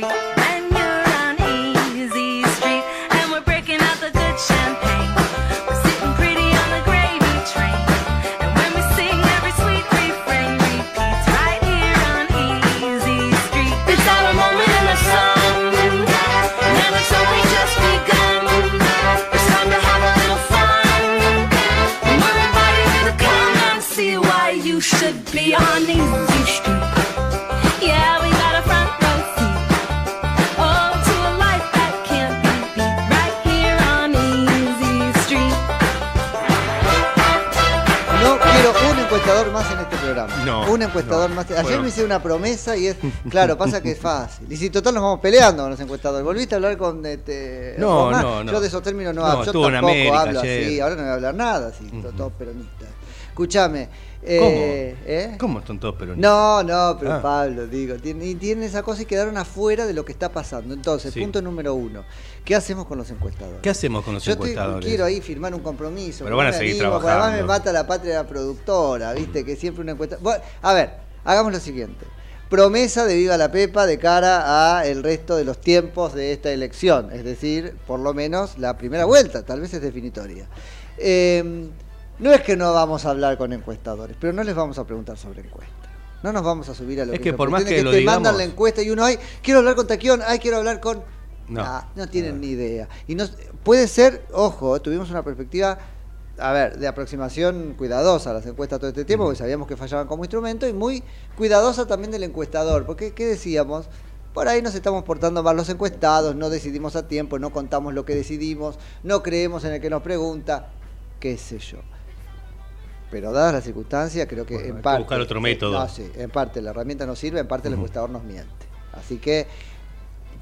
street. Encuestador no. más. Ayer Bueno. me hice una promesa y es. Claro, pasa que es fácil. Y si total nos vamos peleando con los encuestadores. ¿Volviste a hablar con este. No, no, no. Yo de esos términos no, hablo. Yo tampoco América hablo ayer. así. Ahora no voy a hablar nada así. to- Todos peronistas. Escúchame. ¿Cómo? eh, ¿eh? ¿Cómo están todos peronistas? No, no, pero Ah. Pablo, digo, tiene- y tienen esa cosa y quedaron afuera de lo que está pasando. Entonces, Sí. punto número uno, ¿qué hacemos con los encuestadores? ¿Qué hacemos con los Yo encuestadores? quiero ahí firmar un compromiso. Pero van a seguir animo, porque Además me trabajando. mata la patria de la productora, ¿viste? Que siempre una encuesta. Bueno, a ver, hagamos lo siguiente. Promesa de Viva la Pepa de cara a el resto de los tiempos de esta elección, es decir, por lo menos la primera vuelta, tal vez es definitoria. Eh, no es que no vamos a hablar con encuestadores, pero no les vamos a preguntar sobre encuestas. No nos vamos a subir a lo Es que, que por más que lo te mandan la encuesta y uno, ay, quiero hablar con Taquión, ay, quiero hablar con... No. Nah, no tienen ni idea. Y no, puede ser, ojo, tuvimos una perspectiva, a ver, de aproximación cuidadosa a las encuestas todo este tiempo, porque sabíamos que fallaban como instrumento, y muy cuidadosa también del encuestador, porque, ¿qué decíamos? Por ahí nos estamos portando mal los encuestados, no decidimos a tiempo, no contamos lo que decidimos, no creemos en el que nos pregunta, qué sé yo. Pero dadas las circunstancias, creo que Bueno, en que parte... buscar otro eh, método. no, sí, en parte la herramienta nos sirve, en parte el encuestador nos miente. Así que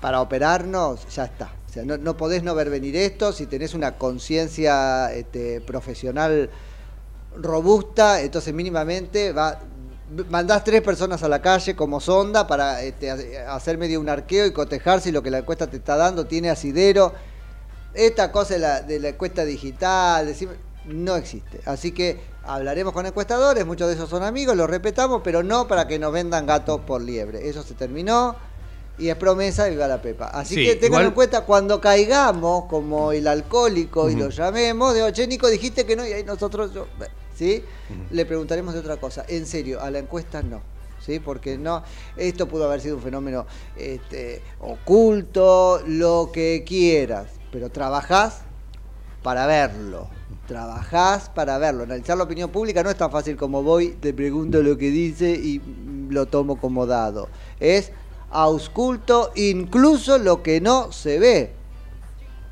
para operarnos ya está. O sea, no, no podés no ver venir esto si tenés una conciencia este, profesional robusta, entonces mínimamente va, mandás tres personas a la calle como sonda para este, ha- hacer medio un arqueo y cotejar si lo que la encuesta te está dando tiene asidero. Esta cosa de la, de la encuesta digital, decime, no existe. Así que hablaremos con encuestadores, muchos de esos son amigos, los respetamos, pero no para que nos vendan gato por liebre. Eso se terminó y es promesa viva la pepa. Así Sí, que tengan igual- en cuenta cuando caigamos como el alcohólico y lo llamemos, digo, che Nico, dijiste que no, y ahí nosotros, yo, ¿sí? Le preguntaremos de otra cosa. En serio, a la encuesta no. ¿Sí? Porque no, esto pudo haber sido un fenómeno este, oculto, lo que quieras, pero trabajás para verlo. Trabajás para verlo. Analizar la opinión pública no es tan fácil como voy, te pregunto lo que dice y lo tomo como dado. Es ausculto incluso lo que no se ve.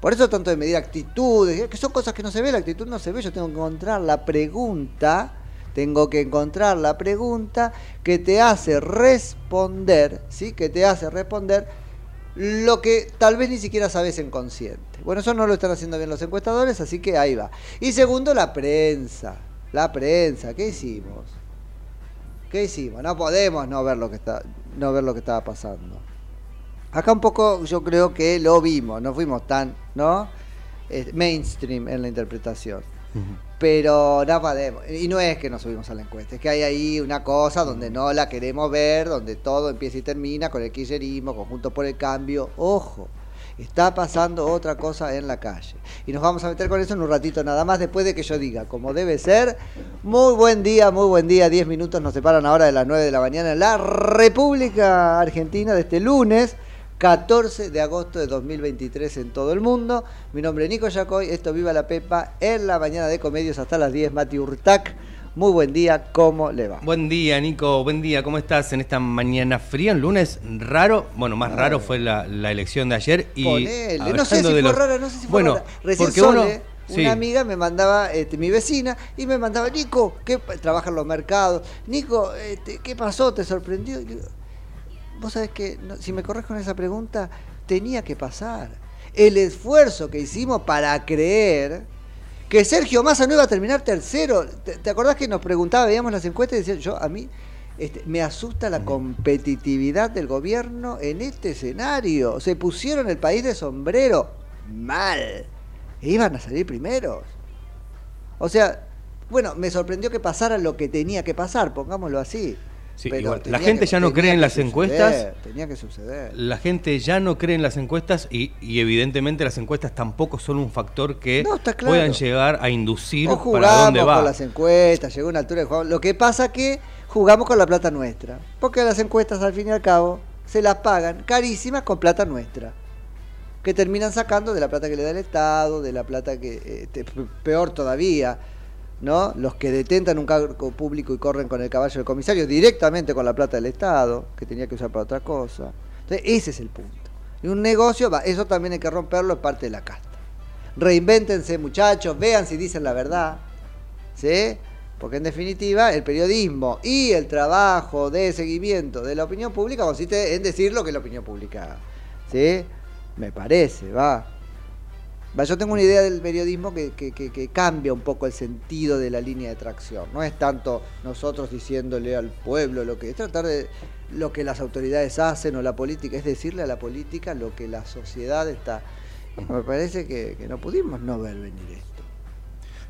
Por eso tanto de medir actitudes, que son cosas que no se ve, la actitud no se ve, yo tengo que encontrar la pregunta Tengo que encontrar la pregunta que te hace responder, ¿sí? Que te hace responder lo que tal vez ni siquiera sabes en consciente. Bueno, eso no lo están haciendo bien los encuestadores, así que ahí va. Y segundo, la prensa. La prensa, ¿qué hicimos? ¿Qué hicimos? No podemos no ver lo que está, no ver lo que estaba pasando. Acá un poco yo creo que lo vimos, no fuimos tan, ¿no? Eh, mainstream en la interpretación. Pero no podemos. Y no es que nos subimos a la encuesta, es que hay ahí una cosa donde no la queremos ver, donde todo empieza y termina con el kirchnerismo, conjunto por el cambio. Ojo, está pasando otra cosa en la calle. Y nos vamos a meter con eso en un ratito nada más, después de que yo diga, como debe ser, muy buen día, muy buen día, 10 minutos nos separan ahora de las 9 de la mañana en la República Argentina de este lunes. 14 de agosto de 2023 en todo el mundo. Mi nombre es Nico Yacoy, esto Viva la Pepa, en la mañana de comedios hasta las 10, Mati Urtac. Muy buen día, ¿cómo le va? Buen día, Nico. Buen día, ¿cómo estás en esta mañana fría? Un lunes raro. Bueno, más raro fue la, la elección de ayer. Y Ponele. No sé si fue los- rara, no sé si fue Bueno, rara. Recién porque uno- Sole, sí. una amiga me mandaba, este, mi vecina, y me mandaba, Nico, ¿qué pa- trabaja en los mercados? Nico, este, ¿qué pasó? ¿Te sorprendió? Y Vos sabés que, no, si me corres con esa pregunta, tenía que pasar. El esfuerzo que hicimos para creer que Sergio Massa no iba a terminar tercero. ¿Te, acordás que nos preguntaba, veíamos las encuestas y decía, yo, a mí este, me asusta la competitividad del gobierno en este escenario. Se pusieron el país de sombrero mal. E iban a salir primeros. O sea, bueno, me sorprendió que pasara lo que tenía que pasar, pongámoslo así. Sí, igual, la gente que- ya no cree en las suceder, encuestas. Tenía que suceder. La gente ya no cree en las encuestas y, y evidentemente las encuestas tampoco son un factor que No, está claro. puedan llegar a inducir No para dónde va. con las encuestas, llegó una altura de juego. Lo que pasa que jugamos con la plata nuestra. Porque las encuestas, al fin y al cabo, se las pagan carísimas con plata nuestra. Que terminan sacando de la plata que le da el Estado, de la plata que. este, peor todavía, ¿no? Los que detentan un cargo público y corren con el caballo del comisario directamente con la plata del Estado, que tenía que usar para otra cosa. Entonces, ese es el punto. Y un negocio, eso también hay que romperlo, es parte de la casta. Reinvéntense, muchachos, vean si dicen la verdad. ¿Sí? Porque en definitiva el periodismo y el trabajo de seguimiento de la opinión pública consiste en decir lo que la opinión pública. ¿Sí? Me parece, va. Yo tengo una idea del periodismo que, que- que- que cambia un poco el sentido de la línea de tracción. No es tanto nosotros diciéndole al pueblo lo que es tratar de lo que las autoridades hacen o la política, es decirle a la política lo que la sociedad está. Me parece que, que no pudimos no ver venir esto.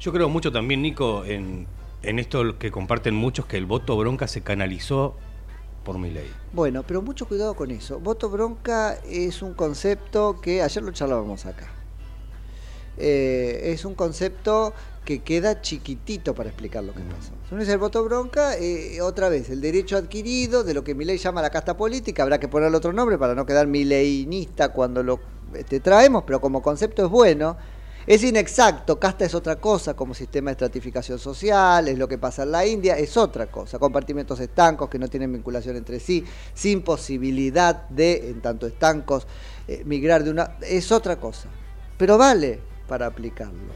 Yo creo mucho también, Nico, en, en esto que comparten muchos, que el voto bronca se canalizó por mi ley. Bueno, pero mucho cuidado con eso. Voto bronca es un concepto que ayer lo charlábamos acá. Eh, es un concepto que queda chiquitito para explicar lo que pasó. Si uno dice el voto bronca, eh, otra vez, el derecho adquirido de lo que Milei llama la casta política, habrá que ponerle otro nombre para no quedar mileinista cuando lo este, traemos, pero como concepto es bueno. Es inexacto, casta es otra cosa, como sistema de estratificación social, es lo que pasa en la India, es otra cosa. Compartimentos estancos que no tienen vinculación entre sí, sin posibilidad de, en tanto estancos, eh, migrar de una. es otra cosa. Pero vale para aplicarlo.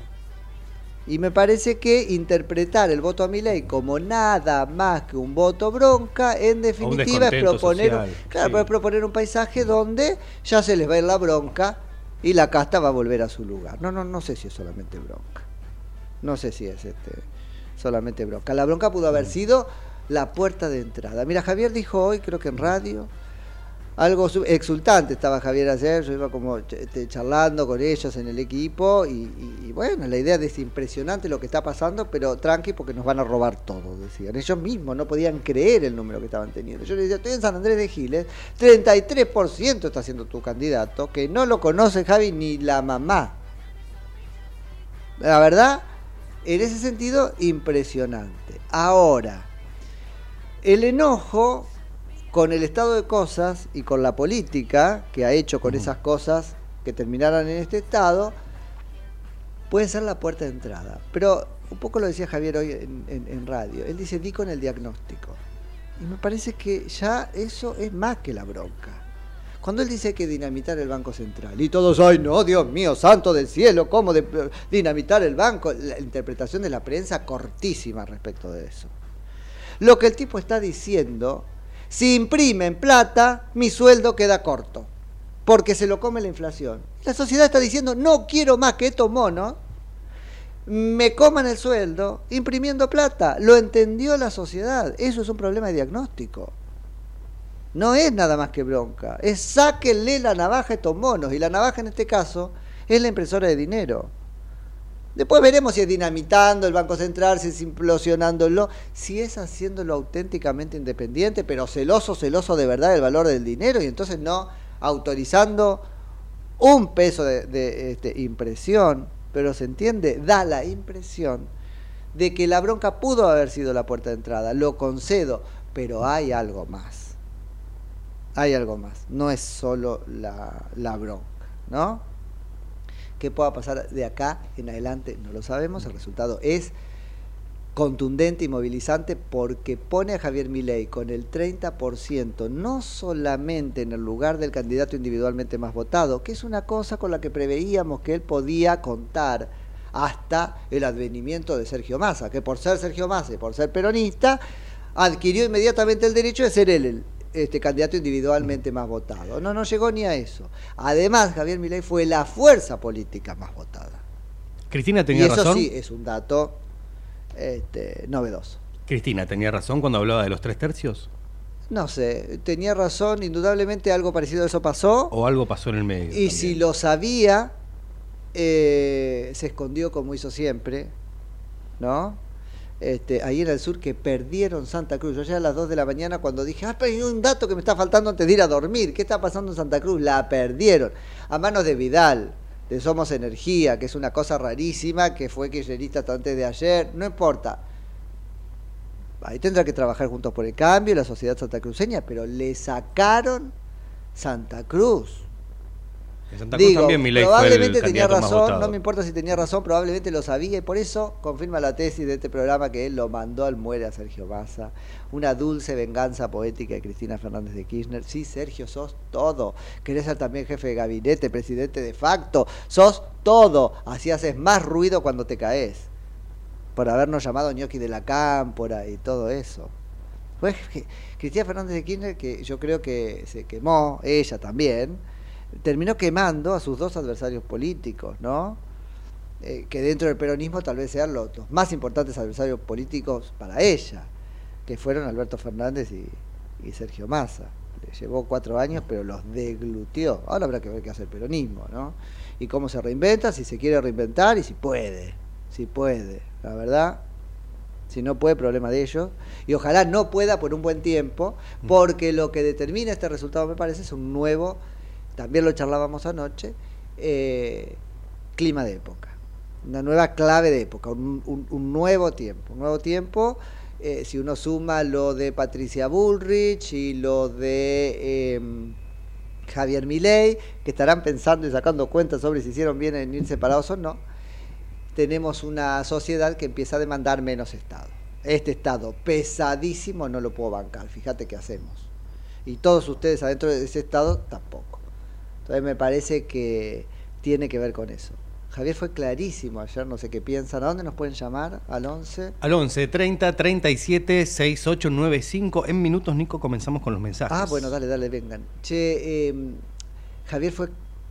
Y me parece que interpretar el voto a mi ley como nada más que un voto bronca, en definitiva es proponer, un- claro, sí. pero es proponer un paisaje donde ya se les va a ir la bronca y la casta va a volver a su lugar. No, no, no sé si es solamente bronca. No sé si es este solamente bronca. La bronca pudo haber sido la puerta de entrada. Mira, Javier dijo hoy, creo que en radio, algo exultante estaba Javier ayer, yo iba como este, charlando con ellos en el equipo y, bueno, la idea de es impresionante lo que está pasando, pero tranqui porque nos van a robar todo, decían. Ellos mismos no podían creer el número que estaban teniendo. Yo les decía, estoy en San Andrés de Giles, 33% está siendo tu candidato, que no lo conoce Javi ni la mamá. La verdad, en ese sentido, impresionante. Ahora, el enojo con el estado de cosas y con la política que ha hecho con esas cosas que terminaran en este estado, puede ser la puerta de entrada. Pero un poco lo decía Javier hoy en, en- en radio. Él dice, di con el diagnóstico. Y me parece que ya eso es más que la bronca. Cuando él dice que dinamitar el Banco Central, y todos, ay no, Dios mío, santo del cielo, ¿cómo de- dinamitar el banco? La interpretación de la prensa cortísima respecto de eso. Lo que el tipo está diciendo, si imprimen plata, mi sueldo queda corto, porque se lo come la inflación. La sociedad está diciendo, no quiero más que estos monos me coman el sueldo imprimiendo plata. Lo entendió la sociedad. Eso es un problema de diagnóstico. No es nada más que bronca. Es sáquenle la navaja a estos monos. Y la navaja en este caso es la impresora de dinero. Después veremos si es dinamitando el Banco Central, si es implosionándolo, si es haciéndolo auténticamente independiente, pero celoso, celoso de verdad del valor del dinero y entonces no autorizando un peso de, este, impresión, pero se entiende, da la impresión de que la bronca pudo haber sido la puerta de entrada, lo concedo, pero hay algo más. Hay algo más, no es solo la bronca, ¿no? ¿Qué pueda pasar de acá en adelante? No lo sabemos, el resultado es contundente y movilizante porque pone a Javier Milei con el 30% no solamente en el lugar del candidato individualmente más votado, que es una cosa con la que preveíamos que él podía contar hasta el advenimiento de Sergio Massa, que por ser Sergio Massa y por ser peronista, adquirió inmediatamente el derecho de ser él el este, candidato individualmente más votado. No, no llegó ni a eso. Además, Javier Milei fue la fuerza política más votada. Cristina Y tenía eso razón. sí es un dato este, novedoso. Cristina tenía razón cuando hablaba de los tres tercios. No sé, tenía razón, indudablemente algo parecido a eso pasó. O algo pasó en el medio. Y también. si lo sabía, eh, se escondió como hizo siempre, ¿no? Este, ahí en el sur que perdieron Santa Cruz. Yo ya a las 2 de la mañana cuando dije, ah, pero hay un dato que me está faltando antes de ir a dormir. ¿Qué está pasando en Santa Cruz? La perdieron. A manos de Vidal, de Somos Energía, que es una cosa rarísima, que fue kirchnerista hasta antes de ayer. No importa. Ahí tendrá que trabajar juntos por el cambio, la sociedad santacruceña, pero le sacaron Santa Cruz. En Santa Cruz Digo, también Milei fue el probablemente tenía razón, no me importa si tenía razón, probablemente lo sabía y por eso confirma la tesis de este programa que él lo mandó al muere a Sergio Massa. Una dulce venganza poética de Cristina Fernández de Kirchner. Sí, Sergio, sos todo. Querés ser también jefe de gabinete, presidente de facto. Sos todo. Así haces más ruido cuando te caes. Por habernos llamado ñoqui de la cámpora y todo eso. Pues Cristina Fernández de Kirchner, que yo creo que se quemó, ella también, terminó quemando a sus dos adversarios políticos, ¿no? Eh, que dentro del peronismo tal vez sean los, los más importantes adversarios políticos para ella, que fueron Alberto Fernández y, y Sergio Massa. Le llevó cuatro años, pero los deglutió. Ahora habrá que ver qué hace el peronismo, ¿no? Y cómo se reinventa, si se quiere reinventar y si puede, si puede, la verdad. Si no puede, problema de ellos. Y ojalá no pueda por un buen tiempo, porque lo que determina este resultado, me parece, es un nuevo, también lo charlábamos anoche, eh, clima de época. Una nueva clave de época, un, nuevo tiempo. Un nuevo tiempo, eh, si uno suma lo de Patricia Bullrich y lo de eh, Javier Milei, que estarán pensando y sacando cuentas sobre si hicieron bien en ir separados o no, tenemos una sociedad que empieza a demandar menos Estado. Este Estado pesadísimo no lo puedo bancar, fíjate qué hacemos. Y todos ustedes adentro de ese Estado tampoco. Entonces me parece que tiene que ver con eso. Javier fue clarísimo ayer, no sé qué piensan. ¿A dónde nos pueden llamar? ¿Al 11? Al 11 30 37 6895. En minutos, Nico, comenzamos con los mensajes. Ah, bueno, dale, dale, vengan. Che, eh, Javier fue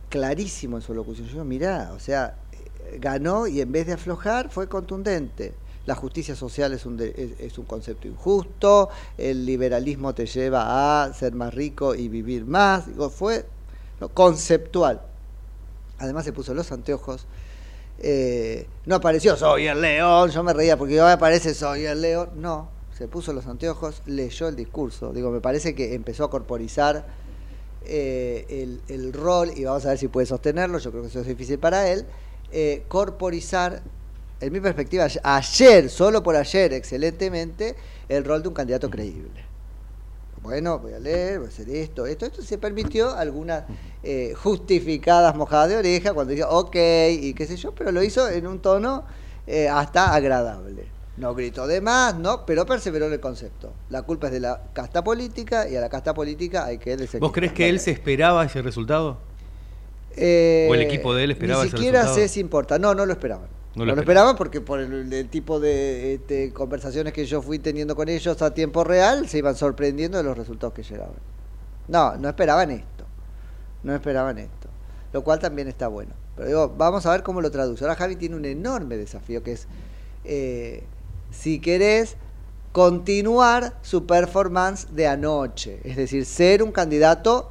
clarísimo en su locución. Yo, mirá, o sea, eh, ganó y en vez de aflojar fue contundente. La justicia social es un, de- es, es un concepto injusto, el liberalismo te lleva a ser más rico y vivir más. Digo, fue conceptual. Además se puso los anteojos. eh, no apareció soy el león, yo me reía porque hoy aparece soy el león. No, se puso los anteojos, leyó el discurso. Digo, me parece que empezó a corporizar eh, el, rol, y vamos a ver si puede sostenerlo, yo creo que eso es difícil para él, eh, corporizar, en mi perspectiva, ayer, solo por ayer, excelentemente, el rol de un candidato creíble. Bueno, voy a leer, voy a hacer esto, esto, esto se permitió algunas eh, justificadas mojadas de oreja cuando dijo ok y qué sé yo, pero lo hizo en un tono eh, hasta agradable. No gritó de más, ¿no? Pero perseveró en el concepto. La culpa es de la casta política y a la casta política hay que desequilibrar. ¿Vos crees que él se esperaba ese resultado? Eh, ¿O el equipo de él esperaba Ni ese siquiera resultado? sé si importa. No, no lo esperaban. No No lo lo, esperaban porque por el, el tipo de este, conversaciones que yo fui teniendo con ellos a tiempo real, se iban sorprendiendo de los resultados que llegaban. No, no esperaban esto. No esperaban esto. Lo cual también está bueno. Pero digo, vamos a ver cómo lo traduce. Ahora Javi tiene un enorme desafío que es, eh, si querés, continuar su performance de anoche. Es decir, ser un candidato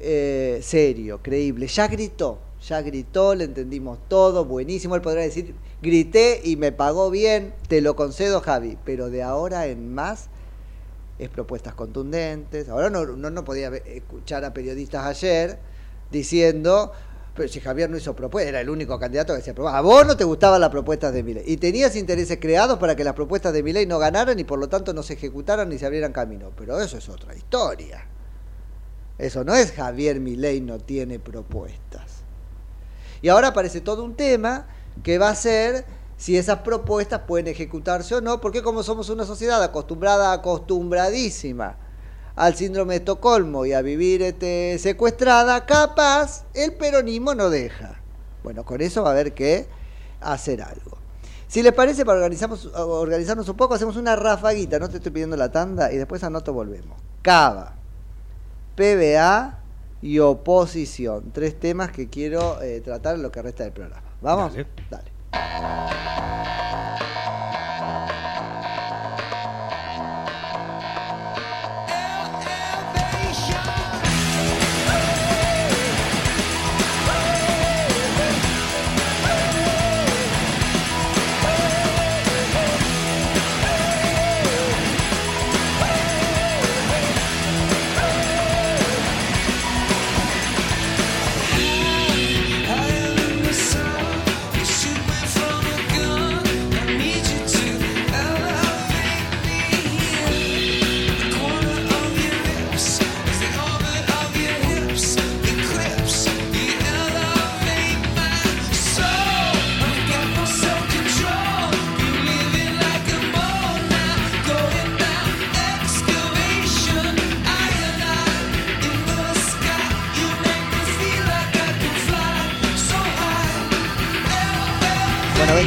eh, serio, creíble. Ya gritó, ya gritó, le entendimos todo, buenísimo. Él podrá decir, grité y me pagó bien, te lo concedo, Javi. Pero de ahora en más es propuestas contundentes. Ahora no, no, podía escuchar a periodistas ayer diciendo, pero si Javier no hizo propuesta, era el único candidato que decía, pero a vos no te gustaban las propuestas de Milei. Y tenías intereses creados para que las propuestas de Milei no ganaran y por lo tanto no se ejecutaran ni se abrieran camino. Pero eso es otra historia. Eso no es Javier Milei no tiene propuestas. Y ahora aparece todo un tema que va a ser si esas propuestas pueden ejecutarse o no, porque como somos una sociedad acostumbrada, acostumbradísima al síndrome de Estocolmo y a vivir este, secuestrada, capaz el peronismo no deja. Bueno, con eso va a haber que hacer algo. Si les parece, para organizamos, organizarnos un poco, hacemos una rafaguita, no te estoy pidiendo la tanda, y después anoto volvemos. Cava, PBA y oposición. Tres temas que quiero eh, tratar en lo que resta del programa. ¿Vamos? Dale. Dale.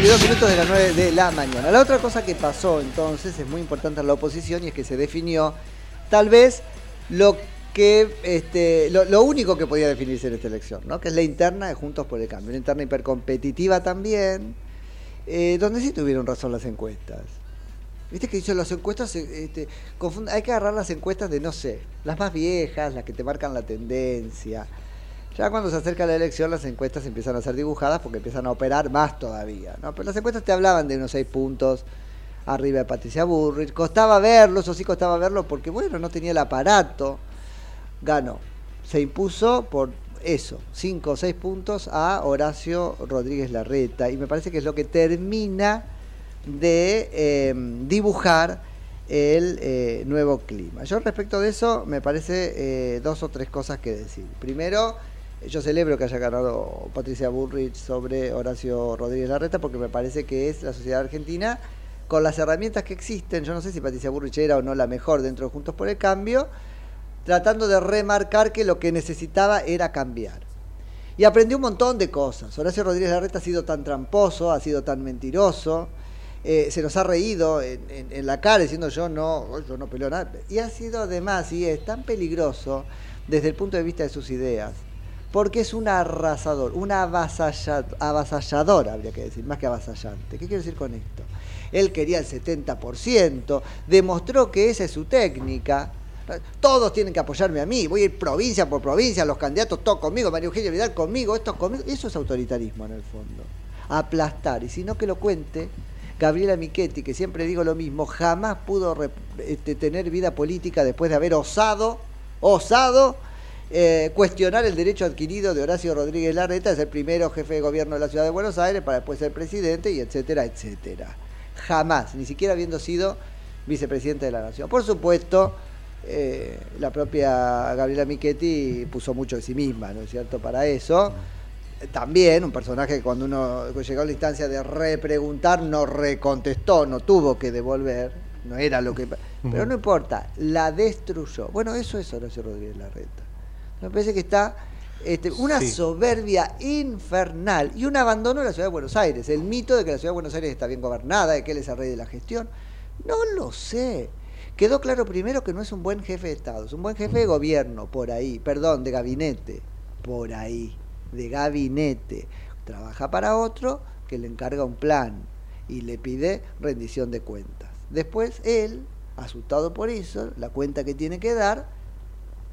22 minutos de las 9 de la mañana. La otra cosa que pasó entonces es muy importante en la oposición y es que se definió tal vez lo que este, lo, lo único que podía definirse en esta elección, ¿no? que es la interna de Juntos por el Cambio, una interna hipercompetitiva también, eh, donde sí tuvieron razón las encuestas. Viste que dicen las encuestas, este, confund- hay que agarrar las encuestas de, no sé, las más viejas, las que te marcan la tendencia. Ya cuando se acerca la elección, las encuestas empiezan a ser dibujadas porque empiezan a operar más todavía. ¿no? Pero las encuestas te hablaban de unos seis puntos arriba de Patricia Burrich. Costaba verlo, eso sí costaba verlo porque, bueno, no tenía el aparato. Ganó. Se impuso por eso, cinco o seis puntos a Horacio Rodríguez Larreta. Y me parece que es lo que termina de eh, dibujar el eh, nuevo clima. Yo respecto de eso me parece eh, dos o tres cosas que decir. Primero, yo celebro que haya ganado Patricia Bullrich sobre Horacio Rodríguez Larreta porque me parece que es la sociedad argentina con las herramientas que existen, yo no sé si Patricia Bullrich era o no la mejor dentro de Juntos por el Cambio, tratando de remarcar que lo que necesitaba era cambiar. Y aprendió un montón de cosas. Horacio Rodríguez Larreta ha sido tan tramposo, ha sido tan mentiroso, eh, se nos ha reído en la cara diciendo yo no, yo no peleo nada. Y ha sido además, y es tan peligroso desde el punto de vista de sus ideas, porque es un arrasador, un avasalla- avasallador, habría que decir, más que avasallante. ¿Qué quiero decir con esto? Él quería el 70%, demostró que esa es su técnica. Todos tienen que apoyarme a mí, voy a ir provincia por provincia, los candidatos todos conmigo, María Eugenia Vidal conmigo, estos conmigo. Eso es autoritarismo en el fondo. Aplastar, y si no que lo cuente Gabriela Michetti, que siempre digo lo mismo, jamás pudo este, tener vida política después de haber osado, osado eh, cuestionar el derecho adquirido de Horacio Rodríguez Larreta de ser primero jefe de gobierno de la ciudad de Buenos Aires para después ser presidente y etcétera, etcétera. Jamás, ni siquiera habiendo sido vicepresidente de la nación. Por supuesto, eh, la propia Gabriela Michetti puso mucho de sí misma, ¿no es cierto?, para eso. también un personaje que cuando uno llegó a la instancia de repreguntar no recontestó, no tuvo que devolver, no era lo que... Pero no importa, la destruyó. Bueno, eso es Horacio Rodríguez Larreta. Me parece que está este, una Sí. soberbia infernal y un abandono de la ciudad de Buenos Aires. El mito de que la ciudad de Buenos Aires está bien gobernada, de que él es el rey de la gestión. No lo sé. Quedó claro primero que no es un buen jefe de Estado, es un buen jefe de gobierno, por ahí, perdón, de gabinete, por ahí, de gabinete. Trabaja para otro que le encarga un plan y le pide rendición de cuentas. Después él, asustado por eso, la cuenta que tiene que dar,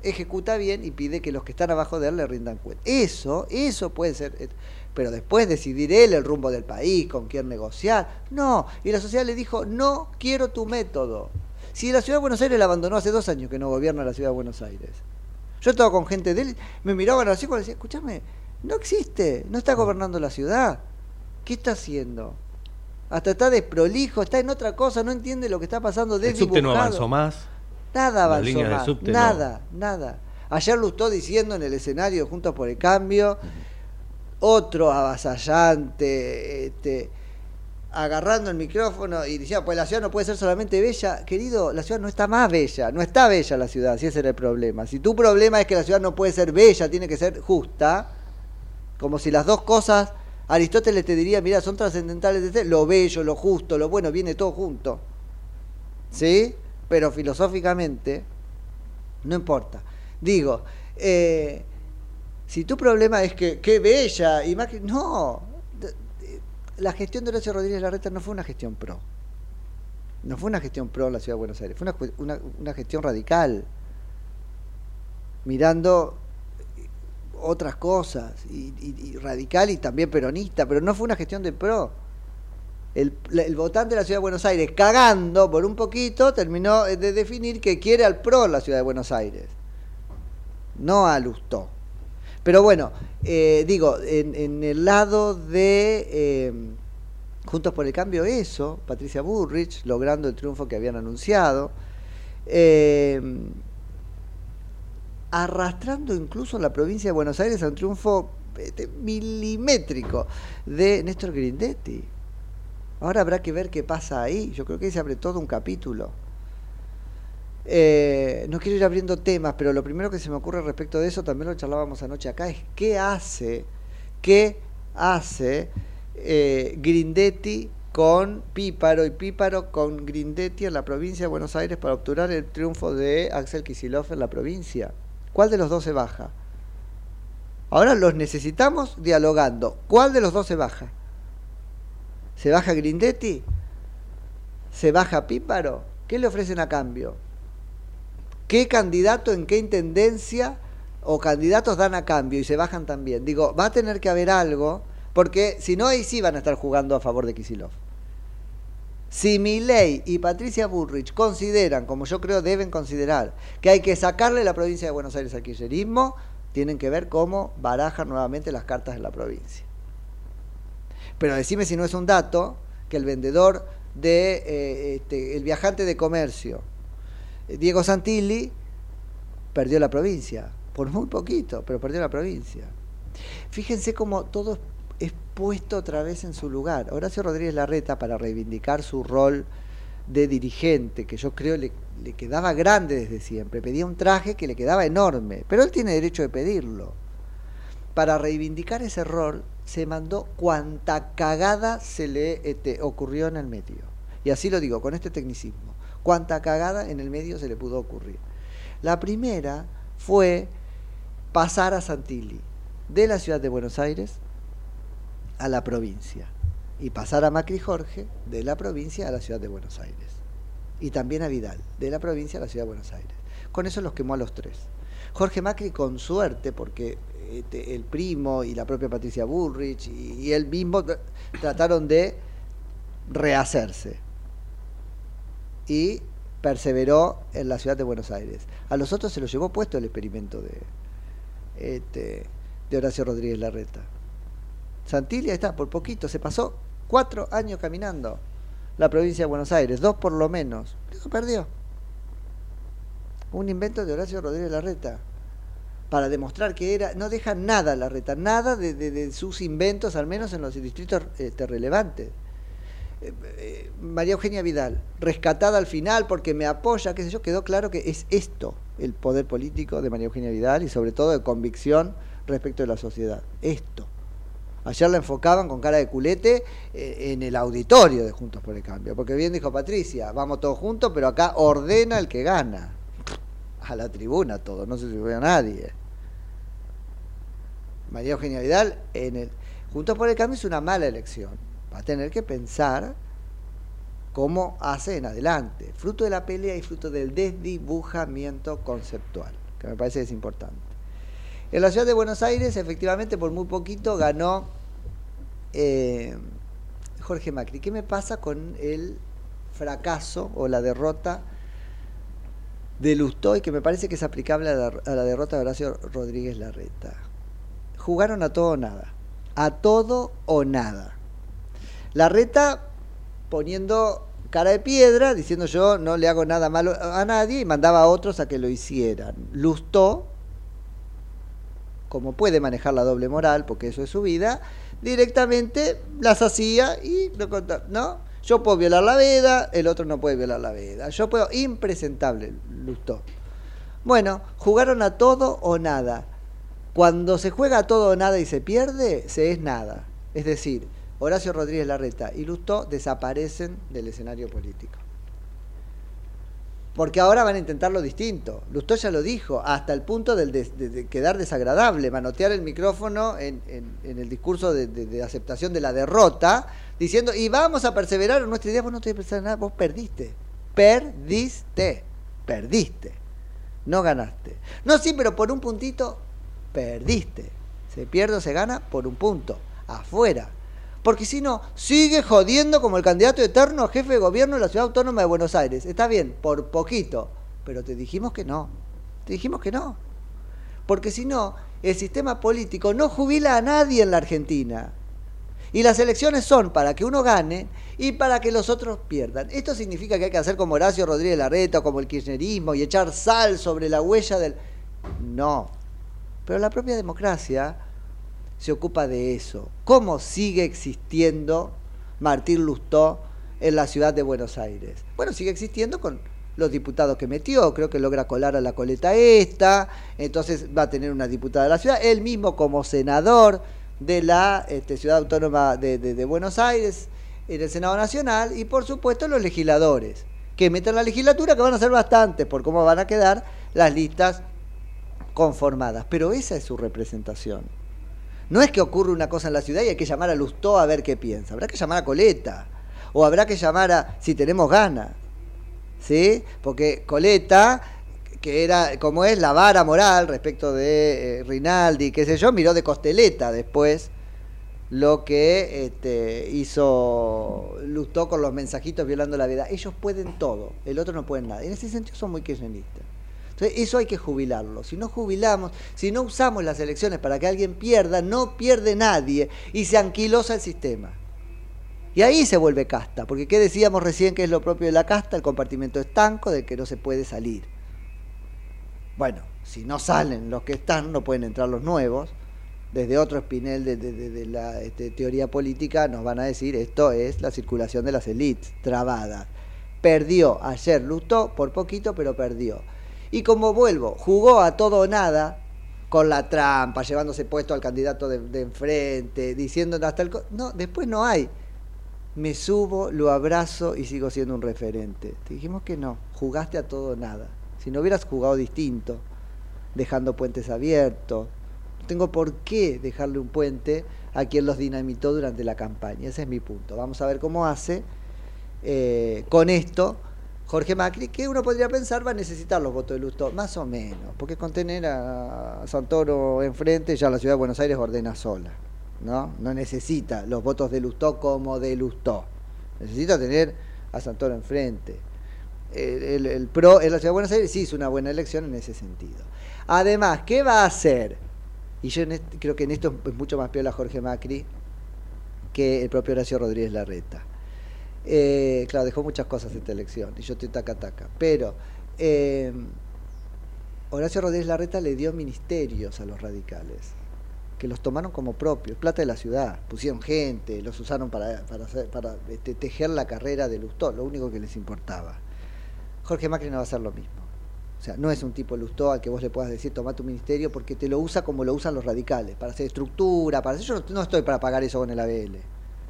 ejecuta bien y pide que los que están abajo de él le rindan cuenta. Eso, eso puede ser. eh, Pero después decidir él el rumbo del país, con quién negociar. No. Y la sociedad le dijo, no quiero tu método. Si la ciudad de Buenos Aires la abandonó hace dos años que no gobierna la ciudad de Buenos Aires. Yo estaba con gente de él, me miraban así cuando decía, escúchame, no existe, no está gobernando la ciudad. ¿Qué está haciendo? Hasta está desprolijo, está en otra cosa, no entiende lo que está pasando. El subte no avanzó más. Nada avanzó más, subte, no. nada, nada. Ayer lo estuvo diciendo en el escenario Juntos por el Cambio, otro avasallante, este, agarrando el micrófono y diciendo, pues la ciudad no puede ser solamente bella. Querido, la ciudad no está más bella, no está bella la ciudad, si ese era el problema. Si tu problema es que la ciudad no puede ser bella, tiene que ser justa, como si las dos cosas, Aristóteles te diría, mira, son trascendentales lo bello, lo justo, lo bueno, viene todo junto. ¿Sí? Pero filosóficamente, no importa. Digo, eh, si tu problema es que qué bella y. No, la gestión de Horacio Rodríguez Larreta no fue una gestión pro. No fue una gestión pro la ciudad de Buenos Aires, fue una, una- una gestión radical. Mirando otras cosas, y radical y también peronista, pero no fue una gestión de pro. El, votante de la ciudad de Buenos Aires, cagando por un poquito, terminó de definir que quiere al pro la ciudad de Buenos Aires, no a Lustó. Pero bueno, eh, digo, en, en el lado de eh, Juntos por el Cambio, eso, Patricia Burrich, logrando el triunfo que habían anunciado, eh, arrastrando incluso la provincia de Buenos Aires a un triunfo este, milimétrico de Néstor Grindetti. Ahora habrá que ver qué pasa ahí. Yo creo que ahí se abre todo un capítulo. Eh, no quiero ir abriendo temas, pero lo primero que se me ocurre respecto de eso, también lo charlábamos anoche acá, es qué hace, qué hace eh, Grindetti con Píparo y Píparo con Grindetti en la provincia de Buenos Aires para obturar el triunfo de Axel Kicillof en la provincia. ¿Cuál de los dos se baja? Ahora los necesitamos dialogando. ¿Cuál de los dos se baja? ¿Se baja Grindetti? ¿Se baja Píparo? ¿Qué le ofrecen a cambio? ¿Qué candidato en qué intendencia o candidatos dan a cambio y se bajan también? Digo, va a tener que haber algo, porque si no, ahí sí van a estar jugando a favor de Kisilov. Si Milei y Patricia Bullrich consideran, como yo creo deben considerar, que hay que sacarle la provincia de Buenos Aires al kirchnerismo, tienen que ver cómo barajan nuevamente las cartas en la provincia. Pero decime si no es un dato que el vendedor de eh, este, el viajante de comercio, eh, Diego Santilli, perdió la provincia, por muy poquito, pero perdió la provincia. Fíjense cómo todo es es puesto otra vez en su lugar. Horacio Rodríguez Larreta, para reivindicar su rol de dirigente, que yo creo le, le quedaba grande desde siempre, pedía un traje que le quedaba enorme, pero él tiene derecho de pedirlo. Para reivindicar ese rol, se mandó cuanta cagada se le este, ocurrió en el medio. Y así lo digo, con este tecnicismo. Cuanta cagada en el medio se le pudo ocurrir. La primera fue pasar a Santilli de la ciudad de Buenos Aires a la provincia y pasar a Macri Jorge de la provincia a la ciudad de Buenos Aires y también a Vidal de la provincia a la ciudad de Buenos Aires. Con eso los quemó a los tres. Jorge Macri con suerte porque este, el primo y la propia Patricia Bullrich y, él mismo tr- trataron de rehacerse y perseveró en la ciudad de Buenos Aires. A los otros se los llevó puesto el experimento de, este, de Horacio Rodríguez Larreta. Santilli está, por poquito, se pasó cuatro años caminando la provincia de Buenos Aires, dos por lo menos. Perdió. Un invento de Horacio Rodríguez Larreta. Para demostrar que era, no deja nada la reta, nada de, de- sus inventos, al menos en los distritos este, relevantes. Eh, eh, María Eugenia Vidal, rescatada al final porque me apoya, qué sé yo, quedó claro que es esto el poder político de María Eugenia Vidal y sobre todo de convicción respecto de la sociedad. Esto. Ayer la enfocaban con cara de culete eh, en el auditorio de Juntos por el Cambio, porque bien dijo Patricia, vamos todos juntos, pero acá ordena el que gana. A la tribuna todo, no se subió a nadie. María Eugenia Vidal en el Juntos por el Cambio es una mala elección. Va a tener que pensar cómo hace en adelante, fruto de la pelea y fruto del desdibujamiento conceptual, que me parece que es importante. En la ciudad de Buenos Aires, efectivamente, por muy poquito ganó eh, Jorge Macri. ¿Qué me pasa con el fracaso o la derrota de y que me parece que es aplicable a la, derrota de Horacio Rodríguez Larreta? Jugaron a todo o nada. A todo o nada. Larreta poniendo cara de piedra, diciendo yo no le hago nada malo a nadie y mandaba a otros a que lo hicieran. Lustó, como puede manejar la doble moral, porque eso es su vida, directamente las hacía y lo conta- ¿no? Yo puedo violar la veda, el otro no puede violar la veda. Yo puedo, impresentable, Lustó. Bueno, jugaron a todo o nada. Cuando se juega a todo o nada y se pierde, se es nada. Es decir, Horacio Rodríguez Larreta y Lustó desaparecen del escenario político. Porque ahora van a intentar lo distinto. Lustó ya lo dijo, hasta el punto de, quedar desagradable, manotear el micrófono en, el discurso de, aceptación de la derrota, diciendo, y vamos a perseverar en nuestra idea, vos no te perseverar nada, vos perdiste. Perdiste. Perdiste. No ganaste. No, sí, pero por un puntito, perdiste. Se pierde o se gana por un punto. Afuera. Porque si no, sigue jodiendo como el candidato eterno a jefe de gobierno de la ciudad autónoma de Buenos Aires. Está bien, por poquito. Pero te dijimos que no. Te dijimos que no. Porque si no, el sistema político no jubila a nadie en la Argentina. Y las elecciones son para que uno gane y para que los otros pierdan. Esto significa que hay que hacer como Horacio Rodríguez Larreta o como el kirchnerismo y echar sal sobre la huella del... No. Pero la propia democracia se ocupa de eso. ¿Cómo sigue existiendo Martín Lustó en la ciudad de Buenos Aires? Bueno, sigue existiendo con los diputados que metió, creo que logra colar a la coleta esta, entonces va a tener una diputada de la ciudad, él mismo como senador de la este, ciudad autónoma de, Buenos Aires, en el Senado Nacional, y por supuesto los legisladores, que meten la legislatura, que van a ser bastantes, por cómo van a quedar las listas conformadas. Pero esa es su representación. No es que ocurre una cosa en la ciudad y hay que llamar a Lustó a ver qué piensa. Habrá que llamar a Coleta. O habrá que llamar a si tenemos ganas. ¿Sí? Porque Coleta, que era como es la vara moral respecto de eh, Rinaldi, qué sé yo, miró de costeleta después lo que este, hizo Lustó con los mensajitos violando la vida. Ellos pueden todo, el otro no puede nada. En ese sentido son muy kirchneristas. Entonces, eso hay que jubilarlo. Si no jubilamos, si no usamos las elecciones para que alguien pierda, no pierde nadie y se anquilosa el sistema. Y ahí se vuelve casta, porque ¿qué decíamos recién que es lo propio de la casta? El compartimento estanco del que no se puede salir. Bueno, si no salen los que están, no pueden entrar los nuevos. Desde otro espinel de, la este, teoría política nos van a decir esto es la circulación de las élites, trabada. Perdió ayer, lutó por poquito, pero perdió. Y como vuelvo, jugó a todo o nada, con la trampa, llevándose puesto al candidato de, enfrente, diciendo hasta el... No, después no hay. Me subo, lo abrazo y sigo siendo un referente. Te dijimos que no, jugaste a todo nada. Si no hubieras jugado distinto, dejando puentes abiertos, no tengo por qué dejarle un puente a quien los dinamitó durante la campaña. Ese es mi punto. Vamos a ver cómo hace eh, con esto Jorge Macri, que uno podría pensar va a necesitar los votos de Lustó, más o menos, porque con tener a Santoro enfrente ya la ciudad de Buenos Aires ordena sola, ¿no? No necesita los votos de Lustó como de Lustó, necesita tener a Santoro enfrente. El, PRO en la ciudad de Buenos Aires sí hizo una buena elección en ese sentido. Además, ¿qué va a hacer? Y yo creo que en esto es mucho más piola Jorge Macri que el propio Horacio Rodríguez Larreta. Eh, claro, dejó muchas cosas esta elección y yo estoy taca taca. Pero eh, Horacio Rodríguez Larreta le dio ministerios a los radicales, que los tomaron como propios, plata de la ciudad, pusieron gente, los usaron para, para, hacer- para, este, tejer la carrera de Lustó, lo único que les importaba. Jorge Macri no va a hacer lo mismo. O sea, no es un tipo Lustó al que vos le puedas decir toma tu ministerio porque te lo usa como lo usan los radicales, para hacer estructura, para hacer... Yo no, estoy para pagar eso con el ABL.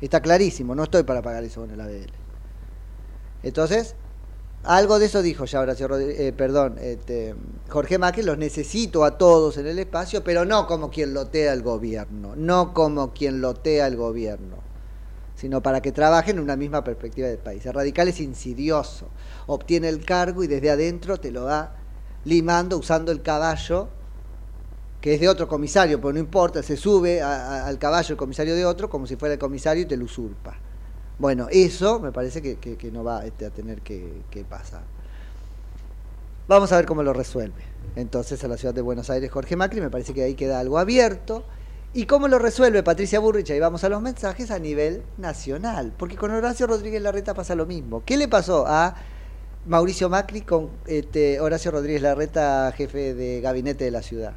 Está clarísimo, no estoy para pagar eso con el ABL. Entonces, algo de eso dijo ya Horacio Rodríguez, eh, perdón, este, Jorge Macri, los necesito a todos en el espacio, pero no como quien lotea el gobierno, no como quien lotea el gobierno, sino para que trabajen en una misma perspectiva del país. El radical es insidioso, obtiene el cargo y desde adentro te lo va limando usando el caballo que es de otro comisario, pero no importa, se sube al caballo el comisario de otro como si fuera el comisario y te lo usurpa. Bueno, eso me parece que, no va este, a tener que pasar. Vamos a ver cómo lo resuelve. Entonces a la ciudad de Buenos Aires Jorge Macri, me parece que ahí queda algo abierto. ¿Y cómo lo resuelve Patricia Burrich? Ahí vamos a los mensajes a nivel nacional. Porque con Horacio Rodríguez Larreta pasa lo mismo. ¿Qué le pasó a Mauricio Macri con este, Horacio Rodríguez Larreta, jefe de gabinete de la ciudad?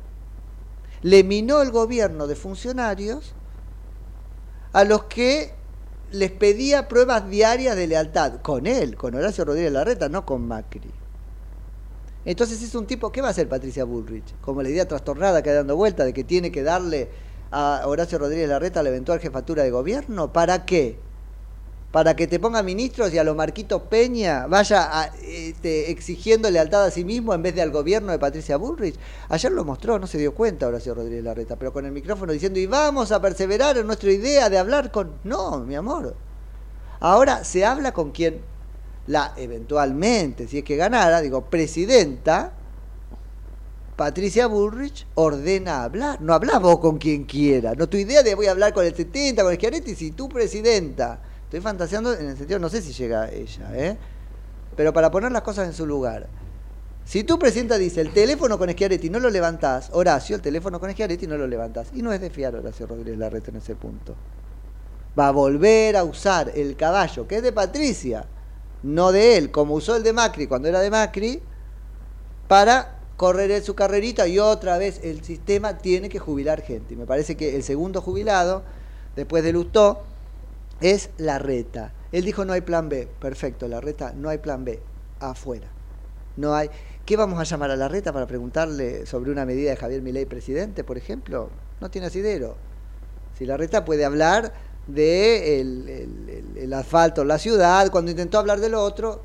Le minó el gobierno de funcionarios a los que les pedía pruebas diarias de lealtad, con él, con Horacio Rodríguez Larreta, no con Macri. Entonces es un tipo, ¿qué va a hacer Patricia Bullrich? Como la idea trastornada que dando vuelta de que tiene que darle a Horacio Rodríguez Larreta la eventual jefatura de gobierno, ¿para qué? Para que te ponga ministros y a lo Marquito Peña vaya a, este, exigiendo lealtad a sí mismo en vez de al gobierno de Patricia Bullrich. Ayer lo mostró, no se dio cuenta Horacio Rodríguez Larreta, pero con el micrófono diciendo, y vamos a perseverar en nuestra idea de hablar con... No, mi amor. Ahora se habla con quien la eventualmente, si es que ganara, digo, presidenta, Patricia Bullrich ordena hablar. No hablas vos con quien quiera. No tu idea de voy a hablar con el 70, con el si tú presidenta. Estoy fantaseando en el sentido, no sé si llega ella, ¿eh? Pero para poner las cosas en su lugar. Si tu presidenta dice el teléfono con Schiaretti no lo levantás, Horacio, el teléfono con Schiaretti no lo levantás. Y no es de fiar Horacio Rodríguez Larreta en ese punto. Va a volver a usar el caballo que es de Patricia, no de él, como usó el de Macri cuando era de Macri, para correr en su carrerita y otra vez el sistema tiene que jubilar gente. Me parece que el segundo jubilado, después de Lustó, es la reta. Él dijo no hay plan B. Perfecto, la reta, no hay plan B. Afuera. No hay. ¿Qué vamos a llamar a la reta para preguntarle sobre una medida de Javier Milei presidente, por ejemplo? No tiene asidero. Si la reta puede hablar de el, el- asfalto la ciudad, cuando intentó hablar del otro,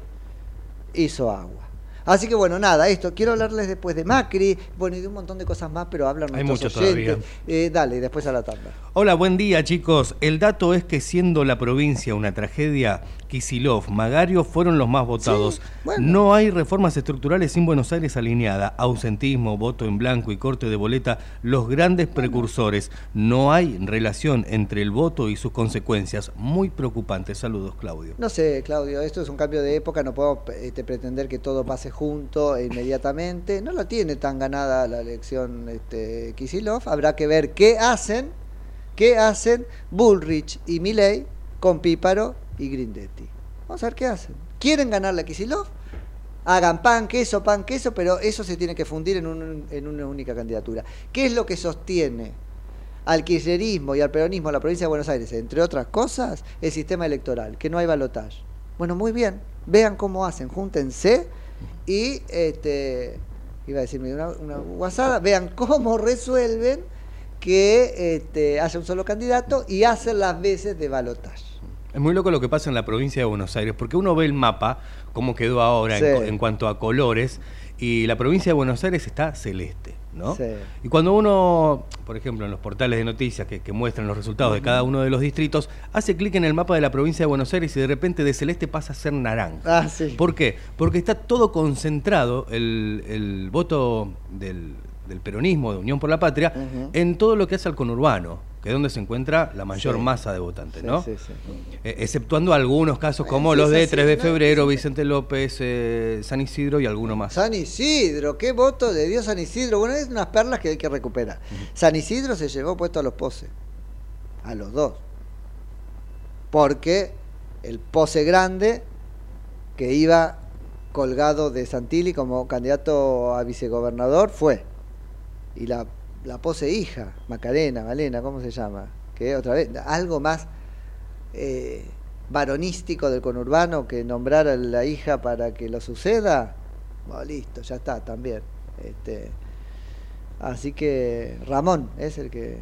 hizo agua. Así que bueno, nada, esto. Quiero hablarles después de Macri, bueno, y de un montón de cosas más, pero hablan Hay nuestros mucho oyentes. Eh, dale, después a la tanda. Hola, buen día chicos. El dato es que siendo la provincia una tragedia, Kisilov, Magario fueron los más votados. No hay reformas estructurales sin Buenos Aires alineada. Ausentismo, voto en blanco y corte de boleta, los grandes precursores. No hay relación entre el voto y sus consecuencias. Muy preocupante. Saludos, Claudio. No sé, Claudio, esto es un cambio de época, no puedo este, pretender que todo pase junto e inmediatamente. No la tiene tan ganada la elección este, Kisilov. Habrá que ver qué hacen, qué hacen Bullrich y Milley con Píparo y Grindetti. Vamos a ver qué hacen. ¿Quieren ganarle a Kisilov? Hagan pan, queso, pan, queso, pero eso se tiene que fundir en, un- en una única candidatura. ¿Qué es lo que sostiene al kirchnerismo y al peronismo en la provincia de Buenos Aires, entre otras cosas, el sistema electoral, que no hay balotaje. Bueno, muy bien, vean cómo hacen, júntense y, este, iba a decirme una guasada, vean cómo resuelven que este, haya un solo candidato y hacen las veces de balotaje. Es muy loco lo que pasa en la provincia de Buenos Aires, porque uno ve el mapa, cómo quedó ahora en Sí. en, cuanto a colores, y la provincia de Buenos Aires está celeste, ¿no? Sí. Y cuando uno, por ejemplo, en los portales de noticias que, que muestran los resultados de cada uno de los distritos, hace clic en el mapa de la provincia de Buenos Aires y de repente de celeste pasa a ser naranja. Ah, sí. ¿Por qué? Porque está todo concentrado, el, el voto del, del peronismo, de Unión por la Patria, en todo lo que hace al conurbano, que es donde se encuentra la mayor Sí. masa de votantes, Sí, ¿no? sí. Eh, exceptuando algunos casos como los de así, 3 de ¿no? febrero, Vicente López, eh, San Isidro y alguno más. San Isidro, qué voto de Dios San Isidro. Bueno, es unas perlas que hay que recuperar. San Isidro se llevó puesto a los poses, a los dos. Porque el pose grande, que iba colgado de Santilli como candidato a vicegobernador, fue. Y la, la pose hija, Macarena, Malena, ¿cómo se llama? Que otra vez, algo más eh, varonístico del conurbano que nombrar a la hija para que lo suceda. Bueno, listo, ya está, también. Este, así que Ramón es el que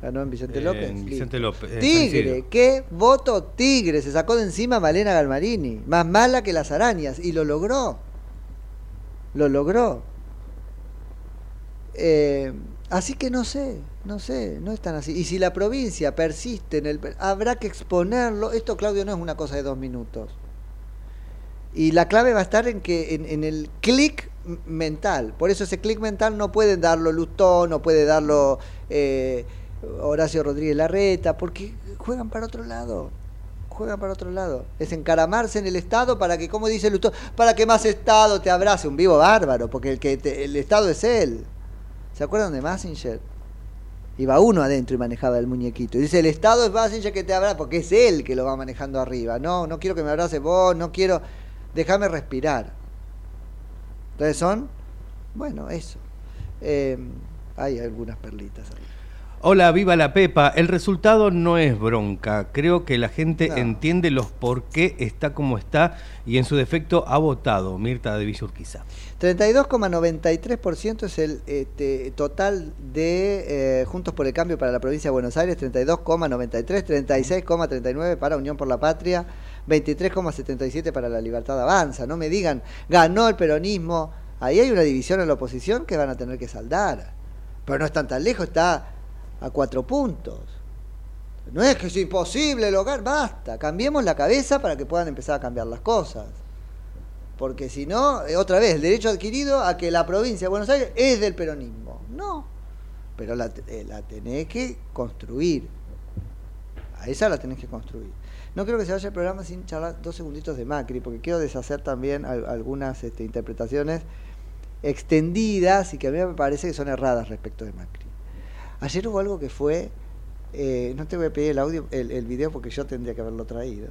ganó en Vicente Eh, López. en. Vicente López, eh, Tigre, qué voto tigre. Se sacó de encima Malena Galmarini. Más mala que las arañas. Y lo logró. Lo logró. Eh, así que no sé, no sé, no es tan así. Y si la provincia persiste en el... Habrá que exponerlo. Esto, Claudio, no es una cosa de dos minutos. Y la clave va a estar en que en, en el clic mental. Por eso ese clic mental no puede darlo Lustó, no puede darlo eh, Horacio Rodríguez Larreta, porque juegan para otro lado. Juegan para otro lado. Es encaramarse en el Estado para que, como dice Lustó, para que más Estado te abrace. Un vivo bárbaro, porque el, que te- el Estado es él. ¿Se acuerdan de Massinger? Iba uno adentro y manejaba el muñequito. Y dice, el Estado es Massinger que te abraza, porque es él que lo va manejando arriba. No, no quiero que me abrace vos, no quiero... Déjame respirar. Entonces son, bueno, eso. Eh, hay algunas perlitas ahí. Hola, viva la Pepa. El resultado no es bronca. Creo que la gente No. entiende los por qué está como está y en su defecto ha votado. Mirta de Villurquiza. 32,93% es el este, total de eh, Juntos por el Cambio para la provincia de Buenos Aires, 32,93, 36,39 para Unión por la Patria, 23,77 para la Libertad Avanza. No me digan, ganó el peronismo. Ahí hay una división en la oposición que van a tener que saldar. Pero no están tan lejos, está a cuatro puntos. No es que es imposible lograr, basta, cambiemos la cabeza para que puedan empezar a cambiar las cosas. Porque si no, eh, otra vez, el derecho adquirido a que la provincia de Buenos Aires es del peronismo. No, pero la, eh, la tenés que construir. A esa la tenés que construir. No creo que se vaya el programa sin charlar dos segunditos de Macri, porque quiero deshacer también al- algunas este, interpretaciones extendidas y que a mí me parece que son erradas respecto de Macri. Ayer hubo algo que fue, eh, no te voy a pedir el audio, el, video porque yo tendría que haberlo traído,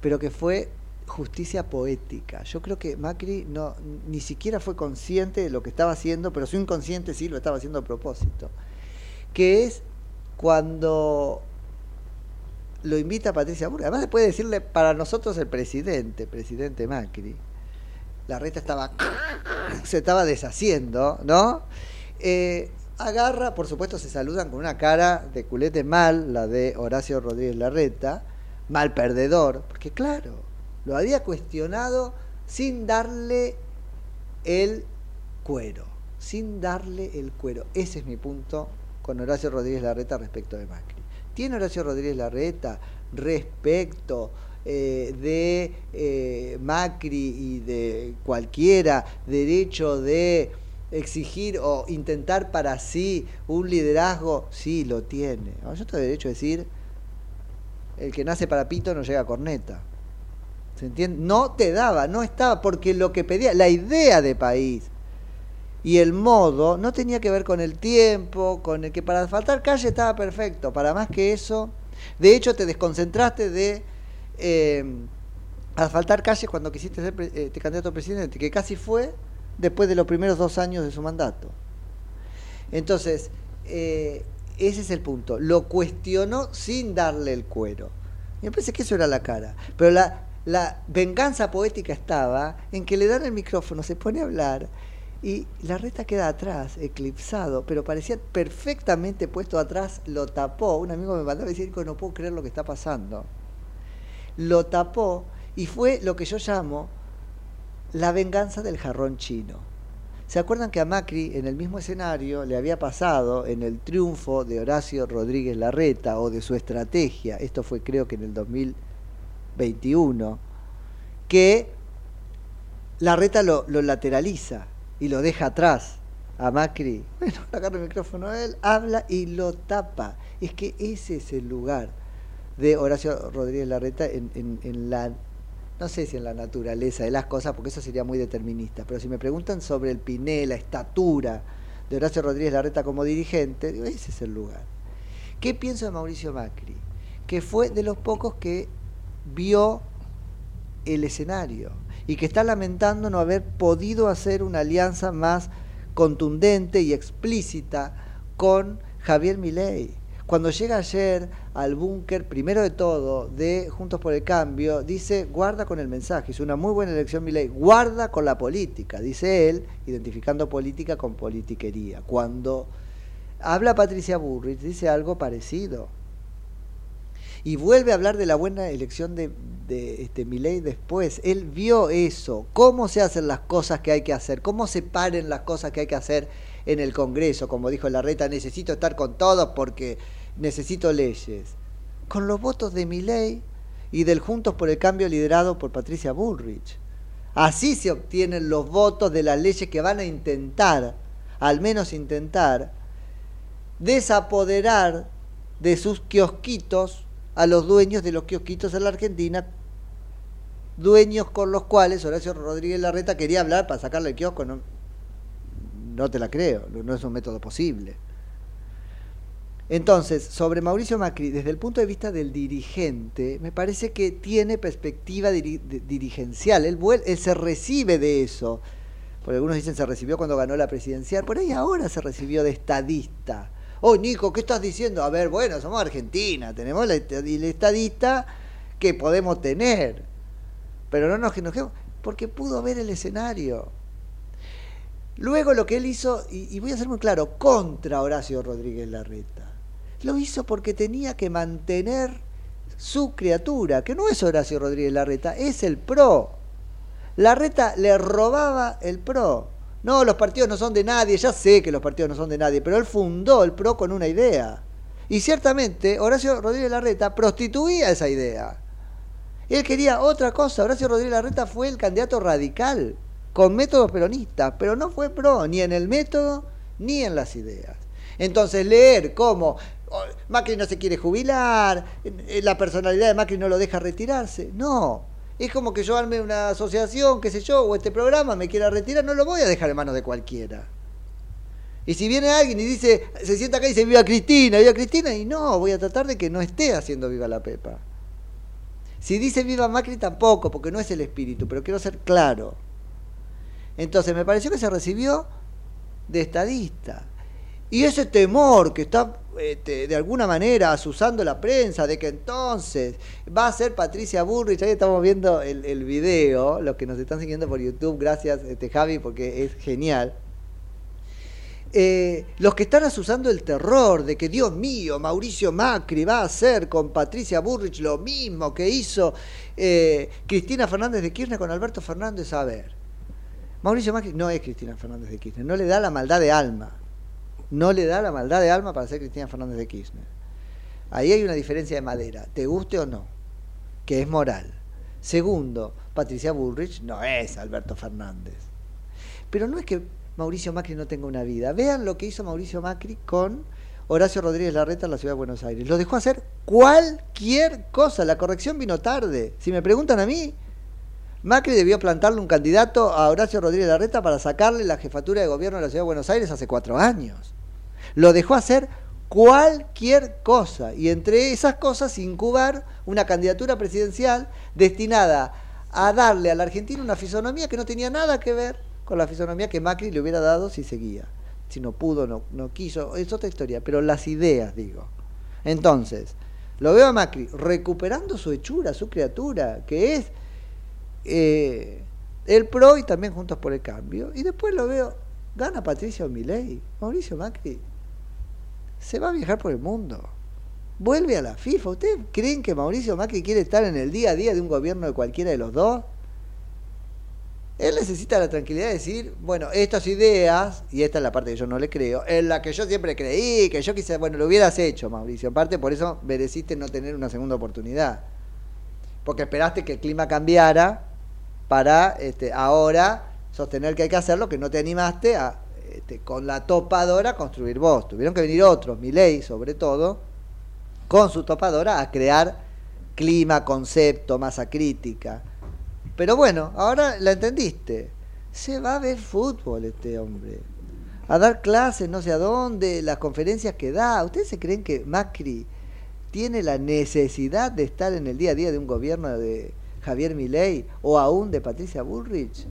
pero que fue justicia poética. Yo creo que Macri no ni siquiera fue consciente de lo que estaba haciendo, pero su inconsciente sí lo estaba haciendo a propósito. Que es cuando lo invita Patricia Burga. Además, puede decirle para nosotros el presidente, presidente Macri. La reta estaba. se estaba deshaciendo, ¿no? Eh, agarra, por supuesto, se saludan con una cara de culete mal, la de Horacio Rodríguez Larreta, mal perdedor, porque claro, lo había cuestionado sin darle el cuero, sin darle el cuero. Ese es mi punto con Horacio Rodríguez Larreta respecto de Macri. ¿Tiene Horacio Rodríguez Larreta respecto eh, de eh, Macri y de cualquiera derecho de exigir o intentar para sí un liderazgo? Sí, lo tiene. Yo tengo derecho a decir, el que nace para pito no llega a corneta. ¿Se entiende? No te daba, no estaba, porque lo que pedía, la idea de país y el modo no tenía que ver con el tiempo, con el que para asfaltar calle estaba perfecto. Para más que eso, de hecho te desconcentraste de eh, asfaltar calles cuando quisiste ser este candidato a presidente, que casi fue después de los primeros dos años de su mandato. Entonces, eh, ese es el punto. Lo cuestionó sin darle el cuero. Y me parece que eso era la cara. Pero la, la venganza poética estaba en que le dan el micrófono, se pone a hablar y la reta queda atrás, eclipsado, pero parecía perfectamente puesto atrás, lo tapó. Un amigo me mandaba a decir que no puedo creer lo que está pasando. Lo tapó y fue lo que yo llamo la venganza del jarrón chino. ¿Se acuerdan que a Macri en el mismo escenario le había pasado en el triunfo de Horacio Rodríguez Larreta o de su estrategia, esto fue creo que en el 2021, que Larreta lo, lo lateraliza y lo deja atrás a Macri? Bueno, agarra el micrófono a él, habla y lo tapa. Es que ese es el lugar de Horacio Rodríguez Larreta en, en- en la, no sé si en la naturaleza de las cosas, porque eso sería muy determinista, pero si me preguntan sobre el Piné, la estatura de Horacio Rodríguez Larreta como dirigente, digo, ese es el lugar. ¿Qué pienso de Mauricio Macri? Que fue de los pocos que vio el escenario y que está lamentando no haber podido hacer una alianza más contundente y explícita con Javier Milei. Cuando llega ayer al búnker, primero de todo, de Juntos por el Cambio, dice, guarda con el mensaje, es una muy buena elección Milei, guarda con la política, dice él, identificando política con politiquería. Cuando habla Patricia Burrich, dice algo parecido. Y vuelve a hablar de la buena elección de, de este, después. Él vio eso, cómo se hacen las cosas que hay que hacer, cómo se paren las cosas que hay que hacer en el Congreso, como dijo Larreta, necesito estar con todos porque necesito leyes. Con los votos de Milei y del Juntos por el Cambio liderado por Patricia Bullrich. Así se obtienen los votos de las leyes que van a intentar, al menos intentar, desapoderar de sus kiosquitos a los dueños de los kiosquitos en la Argentina, dueños con los cuales Horacio Rodríguez Larreta quería hablar para sacarle el kiosco. No, no te la creo, no es un método posible. Entonces, sobre Mauricio Macri, desde el punto de vista del dirigente, me parece que tiene perspectiva dirigencial. Él, se recibe de eso. Porque algunos dicen se recibió cuando ganó la presidencial. Por ahí ahora se recibió de estadista. Oh, Nico, ¿qué estás diciendo? A ver, bueno, somos Argentina, tenemos el estadista que podemos tener. Pero no nos enojemos, porque pudo ver el escenario. Luego lo que él hizo, y voy a ser muy claro, contra Horacio Rodríguez Larreta lo hizo porque tenía que mantener su criatura, que no es Horacio Rodríguez Larreta, es el PRO. Larreta le robaba el PRO. No, los partidos no son de nadie, ya sé que los partidos no son de nadie, pero él fundó el PRO con una idea. Y ciertamente Horacio Rodríguez Larreta prostituía esa idea. Él quería otra cosa. Horacio Rodríguez Larreta fue el candidato radical, con métodos peronistas, pero no fue PRO, ni en el método, ni en las ideas. Entonces leer cómo Macri no se quiere jubilar, eh, la personalidad de Macri no lo deja retirarse. No, es como que yo arme una asociación, qué sé yo, o este programa me quiera retirar, no lo voy a dejar en manos de cualquiera. Y si viene alguien y dice, se sienta acá y dice, viva Cristina, viva Cristina, y no, voy a tratar de que no esté haciendo viva la Pepa. Si dice viva Macri tampoco, porque no es el espíritu, pero quiero ser claro. Entonces me pareció que se recibió de estadista. Y ese temor que está este, de alguna manera asusando la prensa de que entonces va a ser Patricia Burrich, ahí estamos viendo el, video, los que nos están siguiendo por YouTube, gracias este, Javi porque es genial. Eh, los que están asusando el terror de que Dios mío, Mauricio Macri va a hacer con Patricia Burrich lo mismo que hizo eh, Cristina Fernández de Kirchner con Alberto Fernández, a ver. Mauricio Macri no es Cristina Fernández de Kirchner, no le da la maldad de alma no le da la maldad de alma para ser Cristina Fernández de Kirchner. Ahí hay una diferencia de madera, te guste o no, que es moral. Segundo, Patricia Bullrich no es Alberto Fernández. Pero no es que Mauricio Macri no tenga una vida. Vean lo que hizo Mauricio Macri con Horacio Rodríguez Larreta en la ciudad de Buenos Aires. Lo dejó hacer cualquier cosa. La corrección vino tarde. Si me preguntan a mí, Macri debió plantarle un candidato a Horacio Rodríguez Larreta para sacarle la jefatura de gobierno de la ciudad de Buenos Aires hace cuatro años. Lo dejó hacer cualquier cosa y entre esas cosas incubar una candidatura presidencial destinada a darle a la Argentina una fisonomía que no tenía nada que ver con la fisonomía que Macri le hubiera dado si seguía. Si no pudo, no, no quiso, es otra historia, pero las ideas, digo. Entonces, lo veo a Macri recuperando su hechura, su criatura, que es eh, el PRO y también Juntos por el Cambio. Y después lo veo, gana Patricio Milei, Mauricio Macri se va a viajar por el mundo. Vuelve a la FIFA. ¿Ustedes creen que Mauricio Macri quiere estar en el día a día de un gobierno de cualquiera de los dos? Él necesita la tranquilidad de decir, bueno, estas ideas, y esta es la parte que yo no le creo, en la que yo siempre creí, que yo quise, bueno, lo hubieras hecho, Mauricio. En parte por eso mereciste no tener una segunda oportunidad. Porque esperaste que el clima cambiara para este, ahora sostener que hay que hacerlo, que no te animaste a este, con la topadora construir vos. Tuvieron que venir otros, mi ley sobre todo, con su topadora a crear clima, concepto, masa crítica. Pero bueno, ahora la entendiste. Se va a ver fútbol este hombre. A dar clases no sé a dónde, las conferencias que da. ¿Ustedes se creen que Macri tiene la necesidad de estar en el día a día de un gobierno de Javier Milei o aún de Patricia Bullrich?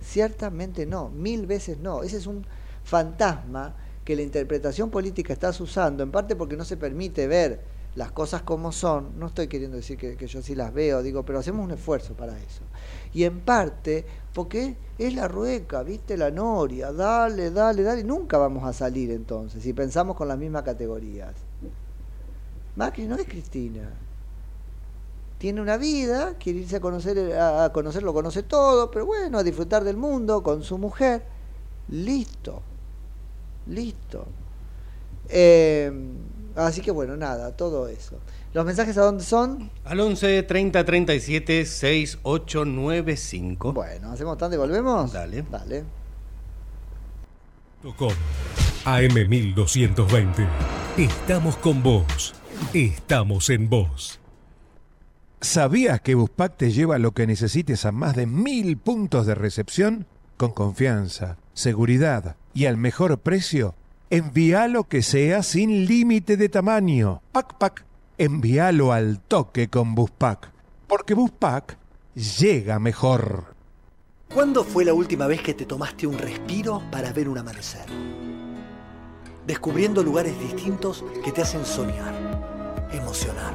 Ciertamente no, mil veces no. Ese es un fantasma que la interpretación política está usando, en parte porque no se permite ver las cosas como son. No estoy queriendo decir que, que yo sí las veo, digo, pero hacemos un esfuerzo para eso. Y en parte porque es la rueca, ¿viste? La noria, dale, dale, dale. Nunca vamos a salir entonces si pensamos con las mismas categorías. Macri no es Cristina. Tiene una vida, quiere irse a conocer, a conocer, lo conoce todo, pero bueno, a disfrutar del mundo con su mujer. Listo. Listo. Eh, así que bueno, nada, todo eso. ¿Los mensajes a dónde son? Al 11 30 37 6895. Bueno, hacemos tanto y volvemos. Dale. Dale. Com. AM1220. Estamos con vos. Estamos en vos. ¿Sabías que Buspack te lleva lo que necesites a más de mil puntos de recepción? Con confianza, seguridad y al mejor precio. Envía lo que sea sin límite de tamaño. Pac Pac. Envíalo al toque con Buspack. Porque Buspack llega mejor. ¿Cuándo fue la última vez que te tomaste un respiro para ver un amanecer? Descubriendo lugares distintos que te hacen soñar, emocionar.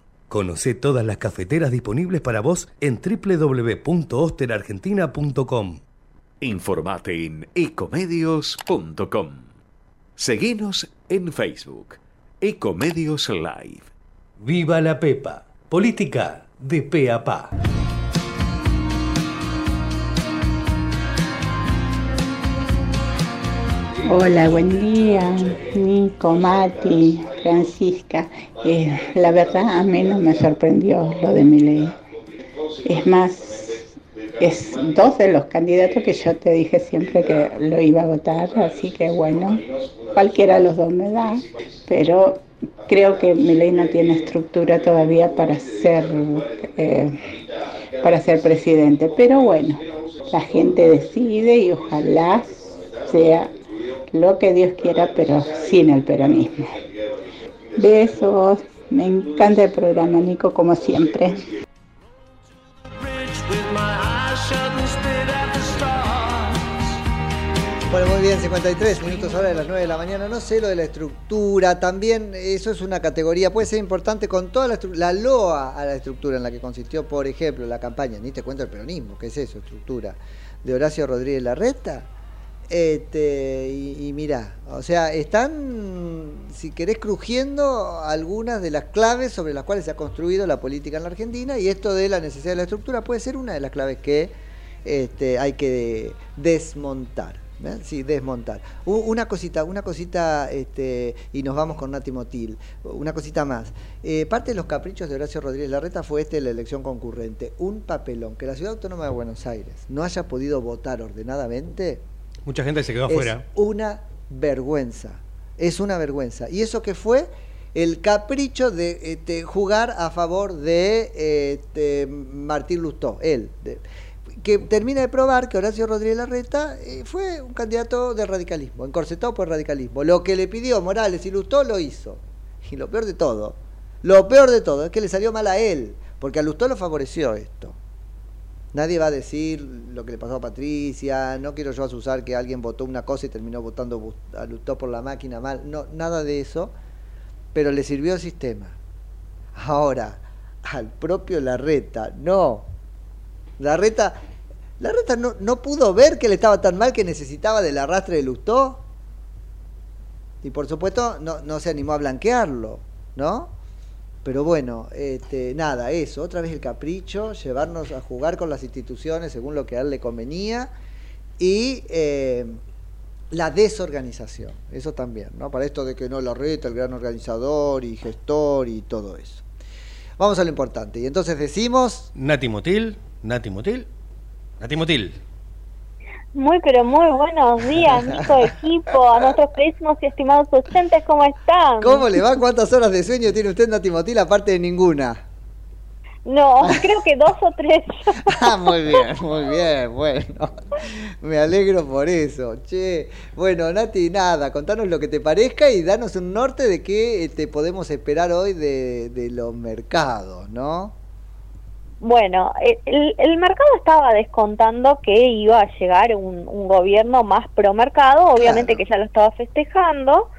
Conoce todas las cafeteras disponibles para vos en www.osterargentina.com. Informate en ecomedios.com. Seguinos en Facebook. Ecomedios Live. Viva la Pepa. Política de pe a pa. Hola, buen día, Nico, Mati, Francisca. Eh, la verdad, a mí no me sorprendió lo de mi ley. Es más, es dos de los candidatos que yo te dije siempre que lo iba a votar, así que bueno, cualquiera de los dos me da, pero creo que mi ley no tiene estructura todavía para ser, eh, para ser presidente. Pero bueno, la gente decide y ojalá sea lo que Dios quiera, pero sin el peronismo. Besos, me encanta el programa, Nico, como siempre. Bueno, muy bien, 53 minutos ahora de las 9 de la mañana. No sé lo de la estructura, también eso es una categoría, puede ser importante con toda la, la loa a la estructura en la que consistió, por ejemplo, la campaña, ni te cuento el peronismo, ¿qué es eso? Estructura de Horacio Rodríguez Larreta. Este, y, y mirá, o sea, están, si querés, crujiendo algunas de las claves sobre las cuales se ha construido la política en la Argentina y esto de la necesidad de la estructura puede ser una de las claves que este, hay que desmontar. ¿eh? Sí, desmontar. Una cosita, una cosita, este, y nos vamos con Nati Motil. Una cosita más. Eh, parte de los caprichos de Horacio Rodríguez Larreta fue este la elección concurrente. Un papelón. Que la Ciudad Autónoma de Buenos Aires no haya podido votar ordenadamente Mucha gente se quedó es afuera. una vergüenza. Es una vergüenza. ¿Y eso que fue? El capricho de este, jugar a favor de este, Martín Lustó, él. de- que termina de probar que Horacio Rodríguez Larreta eh, fue un candidato de radicalismo, encorsetado por radicalismo. Lo que le pidió Morales y Lustó lo hizo. Y lo peor de todo, lo peor de todo es que le salió mal a él, porque a Lustó lo favoreció esto. Nadie va a decir lo que le pasó a Patricia, no quiero yo asusar que alguien votó una cosa y terminó votando a Lustó por la máquina mal, no, nada de eso, pero le sirvió el sistema. Ahora, al propio Larreta, no. Larreta, Larreta no, no pudo ver que le estaba tan mal que necesitaba del arrastre de Lustó. Y por supuesto no, no se animó a blanquearlo, ¿no? Pero bueno, este, nada, eso, otra vez el capricho, llevarnos a jugar con las instituciones según lo que a él le convenía y eh, la desorganización, eso también, ¿no? Para esto de que no lo reta el gran organizador y gestor y todo eso. Vamos a lo importante, y entonces decimos... Nati Motil, Nati Motil, Nati Motil. Muy, pero muy buenos días, Nico equipo, a nuestros queridísimos y estimados oyentes, ¿cómo están? ¿Cómo le va? ¿Cuántas horas de sueño tiene usted, Nati Motil, aparte de ninguna? No, creo que dos o tres. ah, muy bien, muy bien, bueno. Me alegro por eso. Che, bueno, Nati, nada, contanos lo que te parezca y danos un norte de qué te podemos esperar hoy de, de los mercados, ¿no? Bueno, el, el, mercado estaba descontando que iba a llegar un, un gobierno más pro mercado, obviamente que ya lo estaba festejando.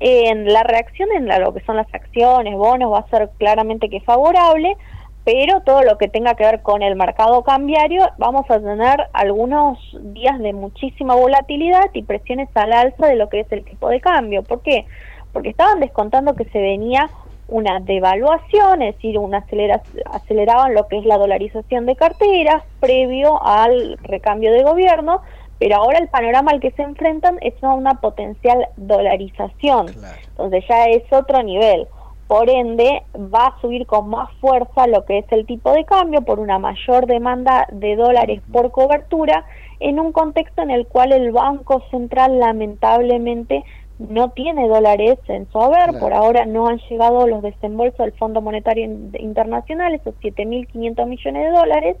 En la reacción en la, lo que son las acciones, bonos, va a ser claramente que favorable, pero todo lo que tenga que ver con el mercado cambiario, vamos a tener algunos días de muchísima volatilidad y presiones al alza de lo que es el tipo de cambio. ¿Por qué? Porque estaban descontando que se venía una devaluación, es decir, una acelera, aceleraban lo que es la dolarización de carteras previo al recambio de gobierno, pero ahora el panorama al que se enfrentan es una potencial dolarización, entonces ya es otro nivel. Por ende, va a subir con más fuerza lo que es el tipo de cambio por una mayor demanda de dólares por cobertura en un contexto en el cual el Banco Central lamentablemente no tiene dólares en su haber, por ahora no han llegado los desembolsos del Fondo Monetario Internacional, esos 7.500 millones de dólares,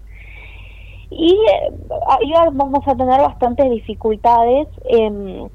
y eh, ahí vamos a tener bastantes dificultades en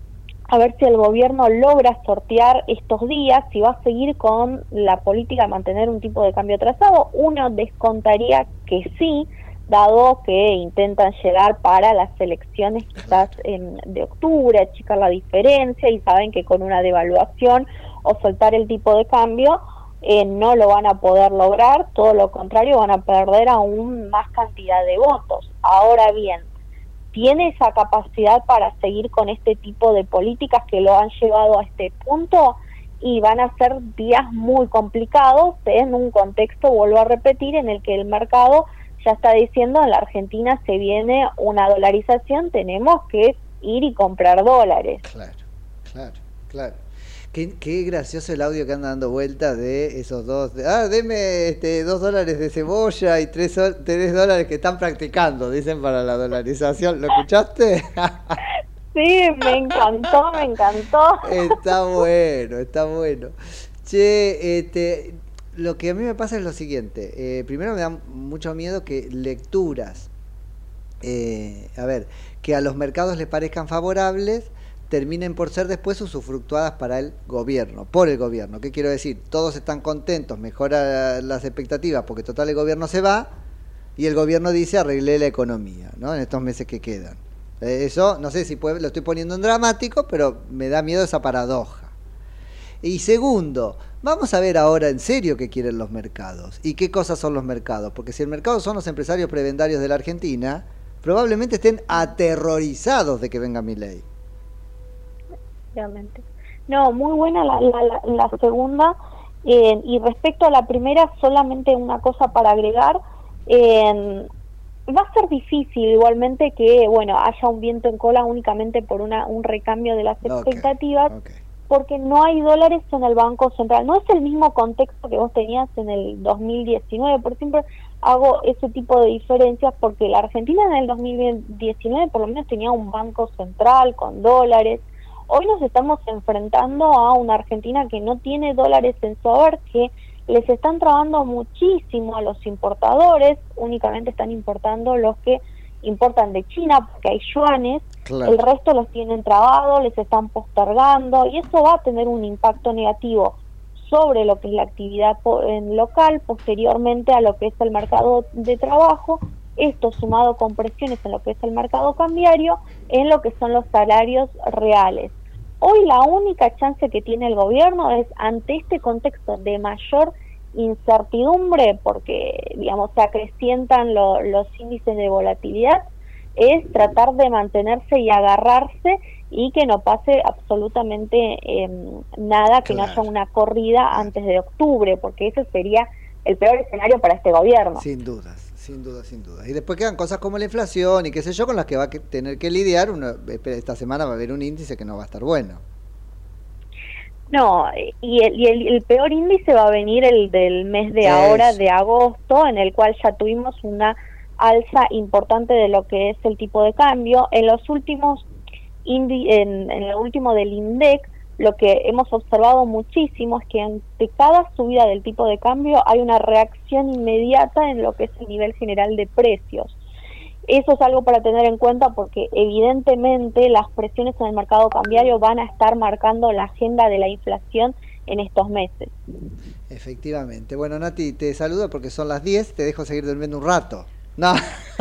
a ver si el gobierno logra sortear estos días, si va a seguir con la política de mantener un tipo de cambio atrasado, uno descontaría que sí, dado que intentan llegar para las elecciones quizás en, de octubre, achicar la diferencia y saben que con una devaluación o soltar el tipo de cambio eh, no lo van a poder lograr, todo lo contrario van a perder aún más cantidad de votos. Ahora bien, tiene esa capacidad para seguir con este tipo de políticas que lo han llevado a este punto y van a ser días muy complicados en un contexto, vuelvo a repetir, en el que el mercado ya está diciendo en la Argentina se viene una dolarización, tenemos que ir y comprar dólares. Claro, claro, claro. Qué, qué gracioso el audio que anda dando vueltas de esos dos. ah, deme este, dos dólares de cebolla y tres, tres dólares que están practicando, dicen para la dolarización. ¿Lo escuchaste? sí, me encantó, me encantó. Está bueno, está bueno. Che, este, lo que a mí me pasa es lo siguiente. Eh, primero me da mucho miedo que lecturas, eh, a ver, que a los mercados les parezcan favorables, terminen por ser después usufructuadas para el gobierno, por el gobierno. ¿Qué quiero decir? Todos están contentos, mejora las expectativas porque total el gobierno se va y el gobierno dice arreglé la economía, ¿no? En estos meses que quedan. Eh, eso, no sé si puede, lo estoy poniendo en dramático, pero me da miedo esa paradoja. Y segundo, vamos a ver ahora en serio qué quieren los mercados y qué cosas son los mercados. Porque si el mercado son los empresarios prebendarios de la Argentina, probablemente estén aterrorizados de que venga mi ley. No, muy buena la, la, la segunda. Eh, y respecto a la primera, solamente una cosa para agregar. Eh, va a ser difícil igualmente que bueno haya un viento en cola únicamente por una un recambio de las expectativas porque no hay dólares en el Banco Central. No es el mismo contexto que vos tenías en el 2019. Por ejemplo, hago ese tipo de diferencias porque la Argentina en el 2019 por lo menos tenía un Banco Central con dólares. Hoy nos estamos enfrentando a una Argentina que no tiene dólares en su haber, que les están trabando muchísimo a los importadores, únicamente están importando los que importan de China porque hay yuanes, El resto los tienen trabados, les están postergando y eso va a tener un impacto negativo sobre lo que es la actividad en local, posteriormente a lo que es el mercado de trabajo, esto sumado con presiones en lo que es el mercado cambiario, en lo que son los salarios reales. Hoy la única chance que tiene el gobierno es ante este contexto de mayor incertidumbre, porque digamos se acrecientan lo- los índices de volatilidad, es tratar de mantenerse y agarrarse y que no pase absolutamente em, nada, que no haya una corrida antes de octubre, porque ese sería el peor escenario para este gobierno. Sin dudas, sin dudas, sin dudas. Y después quedan cosas como la inflación y qué sé yo, con las que va a tener que lidiar. Uno, esta semana va a haber un índice que no va a estar bueno. No, y el, y el, el peor índice va a venir el del mes de ahora, de agosto, en el cual ya tuvimos una alza importante de lo que es el tipo de cambio. En los últimos, en, en lo último del INDEC, lo que hemos observado muchísimo es que ante cada subida del tipo de cambio hay una reacción inmediata en lo que es el nivel general de precios. Eso es algo para tener en cuenta porque evidentemente las presiones en el mercado cambiario van a estar marcando la agenda de la inflación en estos meses. Efectivamente. Bueno, Nati, te saludo porque son las 10. Te dejo seguir durmiendo un rato. No.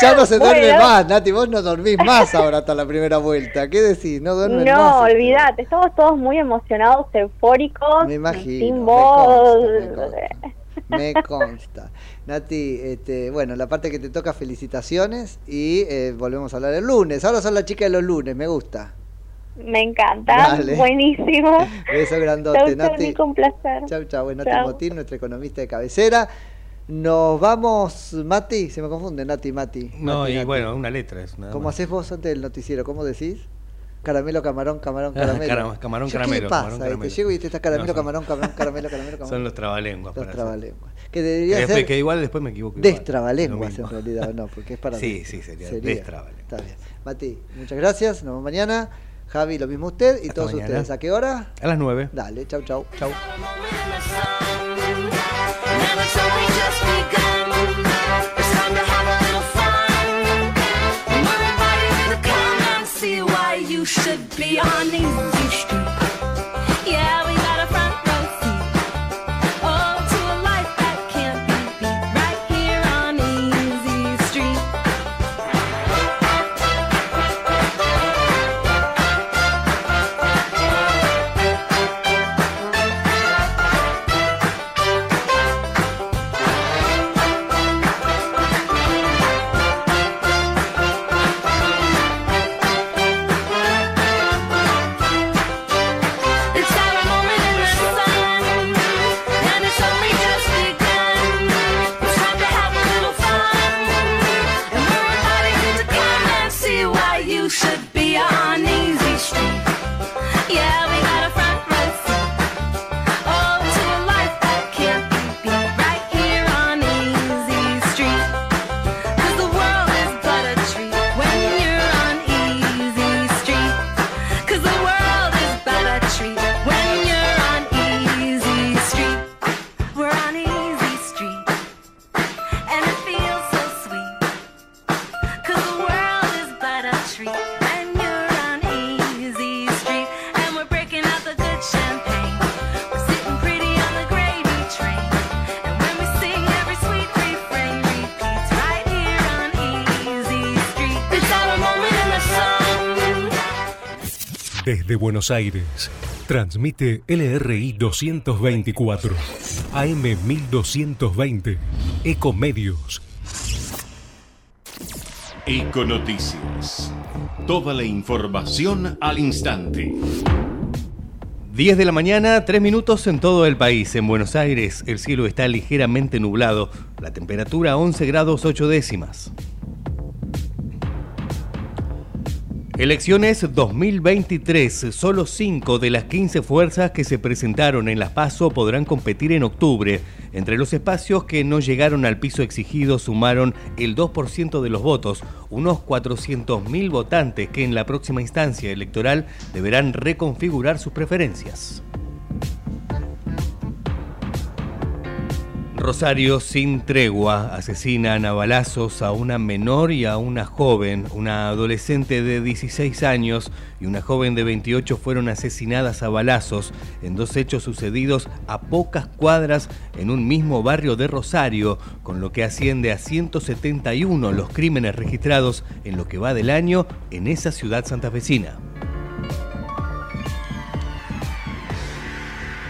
ya no se duerme Bueno. más, Nati. Vos no dormís más ahora hasta la primera vuelta. ¿Qué decís? No duermes No, más. olvídate, estamos todos muy emocionados, eufóricos, Me imagino, sin me voz. Me consta. Nati, este, bueno, la parte que te toca, felicitaciones y eh, volvemos a hablar el lunes. Ahora son la chica de los lunes, me gusta. Me encanta, Dale. buenísimo. Beso grandote, Chau, chau, Nati. Nico, un placer. Chau, chau. Nati Chau. Motín, nuestra economista de cabecera. Nos vamos, Mati, se me confunde, Nati, Mati. No, Mati, y Nati. bueno, una letra es nada ¿Cómo haces vos antes del noticiero? ¿Cómo decís? Caramelo, camarón, camarón, Ah, caramelo. cara- camarón, Yo, ¿Qué caramelo, le pasa? camarón, Te caramelo. llego y te estás caramelo, No, son- camarón, camarón, caramelo, caramelo, camarón. Son los trabalenguas. Los para trabalenguas. Que debería Que ser que igual después me equivoco. destrabalenguas en realidad, no, porque es para Sí, sí, sería Sería. destrabalenguas. Está bien. Mati, muchas gracias, nos vemos mañana. Javi, lo mismo usted y Hasta todos mañana. ustedes. ¿A qué hora? A las 9. Dale, chau, chau. Chau. should be on these Buenos Aires, transmite LRI 224, AM 1220, Ecomedios. Econoticias. Toda la información al instante. 10 de la mañana, 3 minutos en todo el país. En Buenos Aires el cielo está ligeramente nublado. La temperatura 11 grados 8 décimas. Elecciones 2023. Solo 5 de las 15 fuerzas que se presentaron en las PASO podrán competir en octubre. Entre los espacios que no llegaron al piso exigido sumaron el 2% de los votos, unos 400.000 votantes que en la próxima instancia electoral deberán reconfigurar sus preferencias. Rosario sin tregua asesinan a balazos a una menor y a una joven. Una adolescente de 16 años y una joven de 28 fueron asesinadas a balazos en dos hechos sucedidos a pocas cuadras en un mismo barrio de Rosario, con lo que asciende a 171 los crímenes registrados en lo que va del año en esa ciudad santafesina.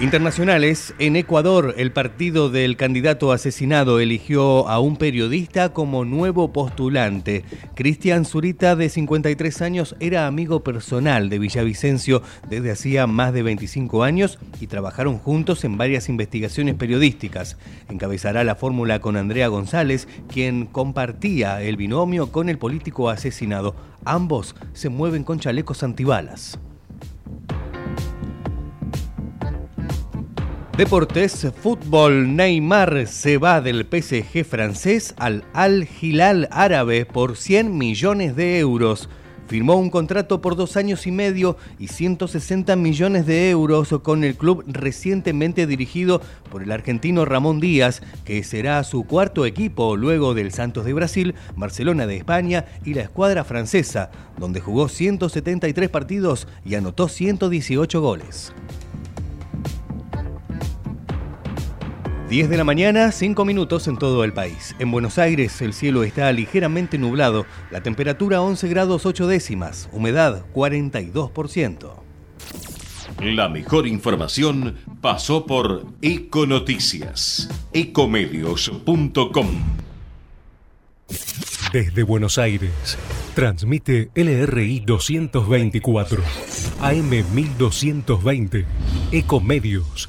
Internacionales, en Ecuador el partido del candidato asesinado eligió a un periodista como nuevo postulante. Cristian Zurita, de 53 años, era amigo personal de Villavicencio desde hacía más de 25 años y trabajaron juntos en varias investigaciones periodísticas. Encabezará la fórmula con Andrea González, quien compartía el binomio con el político asesinado. Ambos se mueven con chalecos antibalas. Deportes, fútbol, Neymar se va del PSG francés al Al Hilal árabe por 100 millones de euros. Firmó un contrato por dos años y medio y 160 millones de euros con el club recientemente dirigido por el argentino Ramón Díaz, que será su cuarto equipo luego del Santos de Brasil, Barcelona de España y la escuadra francesa, donde jugó 173 partidos y anotó 118 goles. 10 de la mañana, 5 minutos en todo el país. En Buenos Aires el cielo está ligeramente nublado, la temperatura 11 grados 8 décimas, humedad 42%. La mejor información pasó por Econoticias, ecomedios.com. Desde Buenos Aires, transmite LRI 224, AM 1220, Ecomedios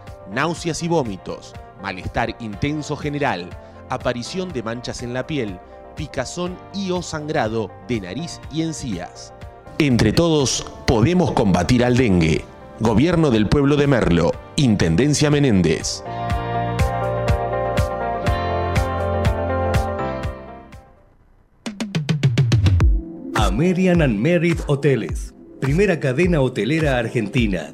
náuseas y vómitos, malestar intenso general, aparición de manchas en la piel, picazón y o sangrado de nariz y encías. Entre todos podemos combatir al dengue. Gobierno del Pueblo de Merlo, Intendencia Menéndez. American and Merit Hoteles. Primera cadena hotelera argentina.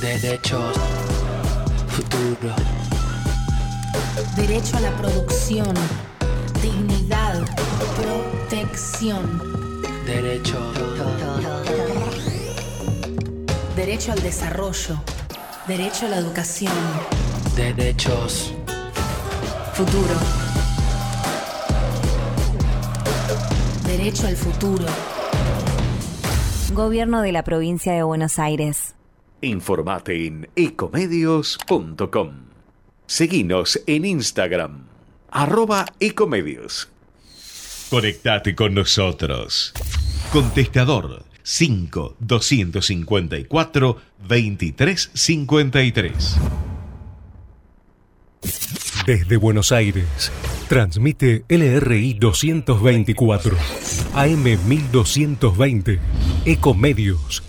Derechos. Futuro. Derecho a la producción. Dignidad. Protección. Derecho. Derecho al desarrollo. Derecho a la educación. Derechos. Futuro. Derecho al futuro. Gobierno de la provincia de Buenos Aires. Informate en ecomedios.com. Seguinos en Instagram, arroba ecomedios. Conectate con nosotros. Contestador 5 254 2353. Desde Buenos Aires, transmite LRI 224, AM 1220, Ecomedios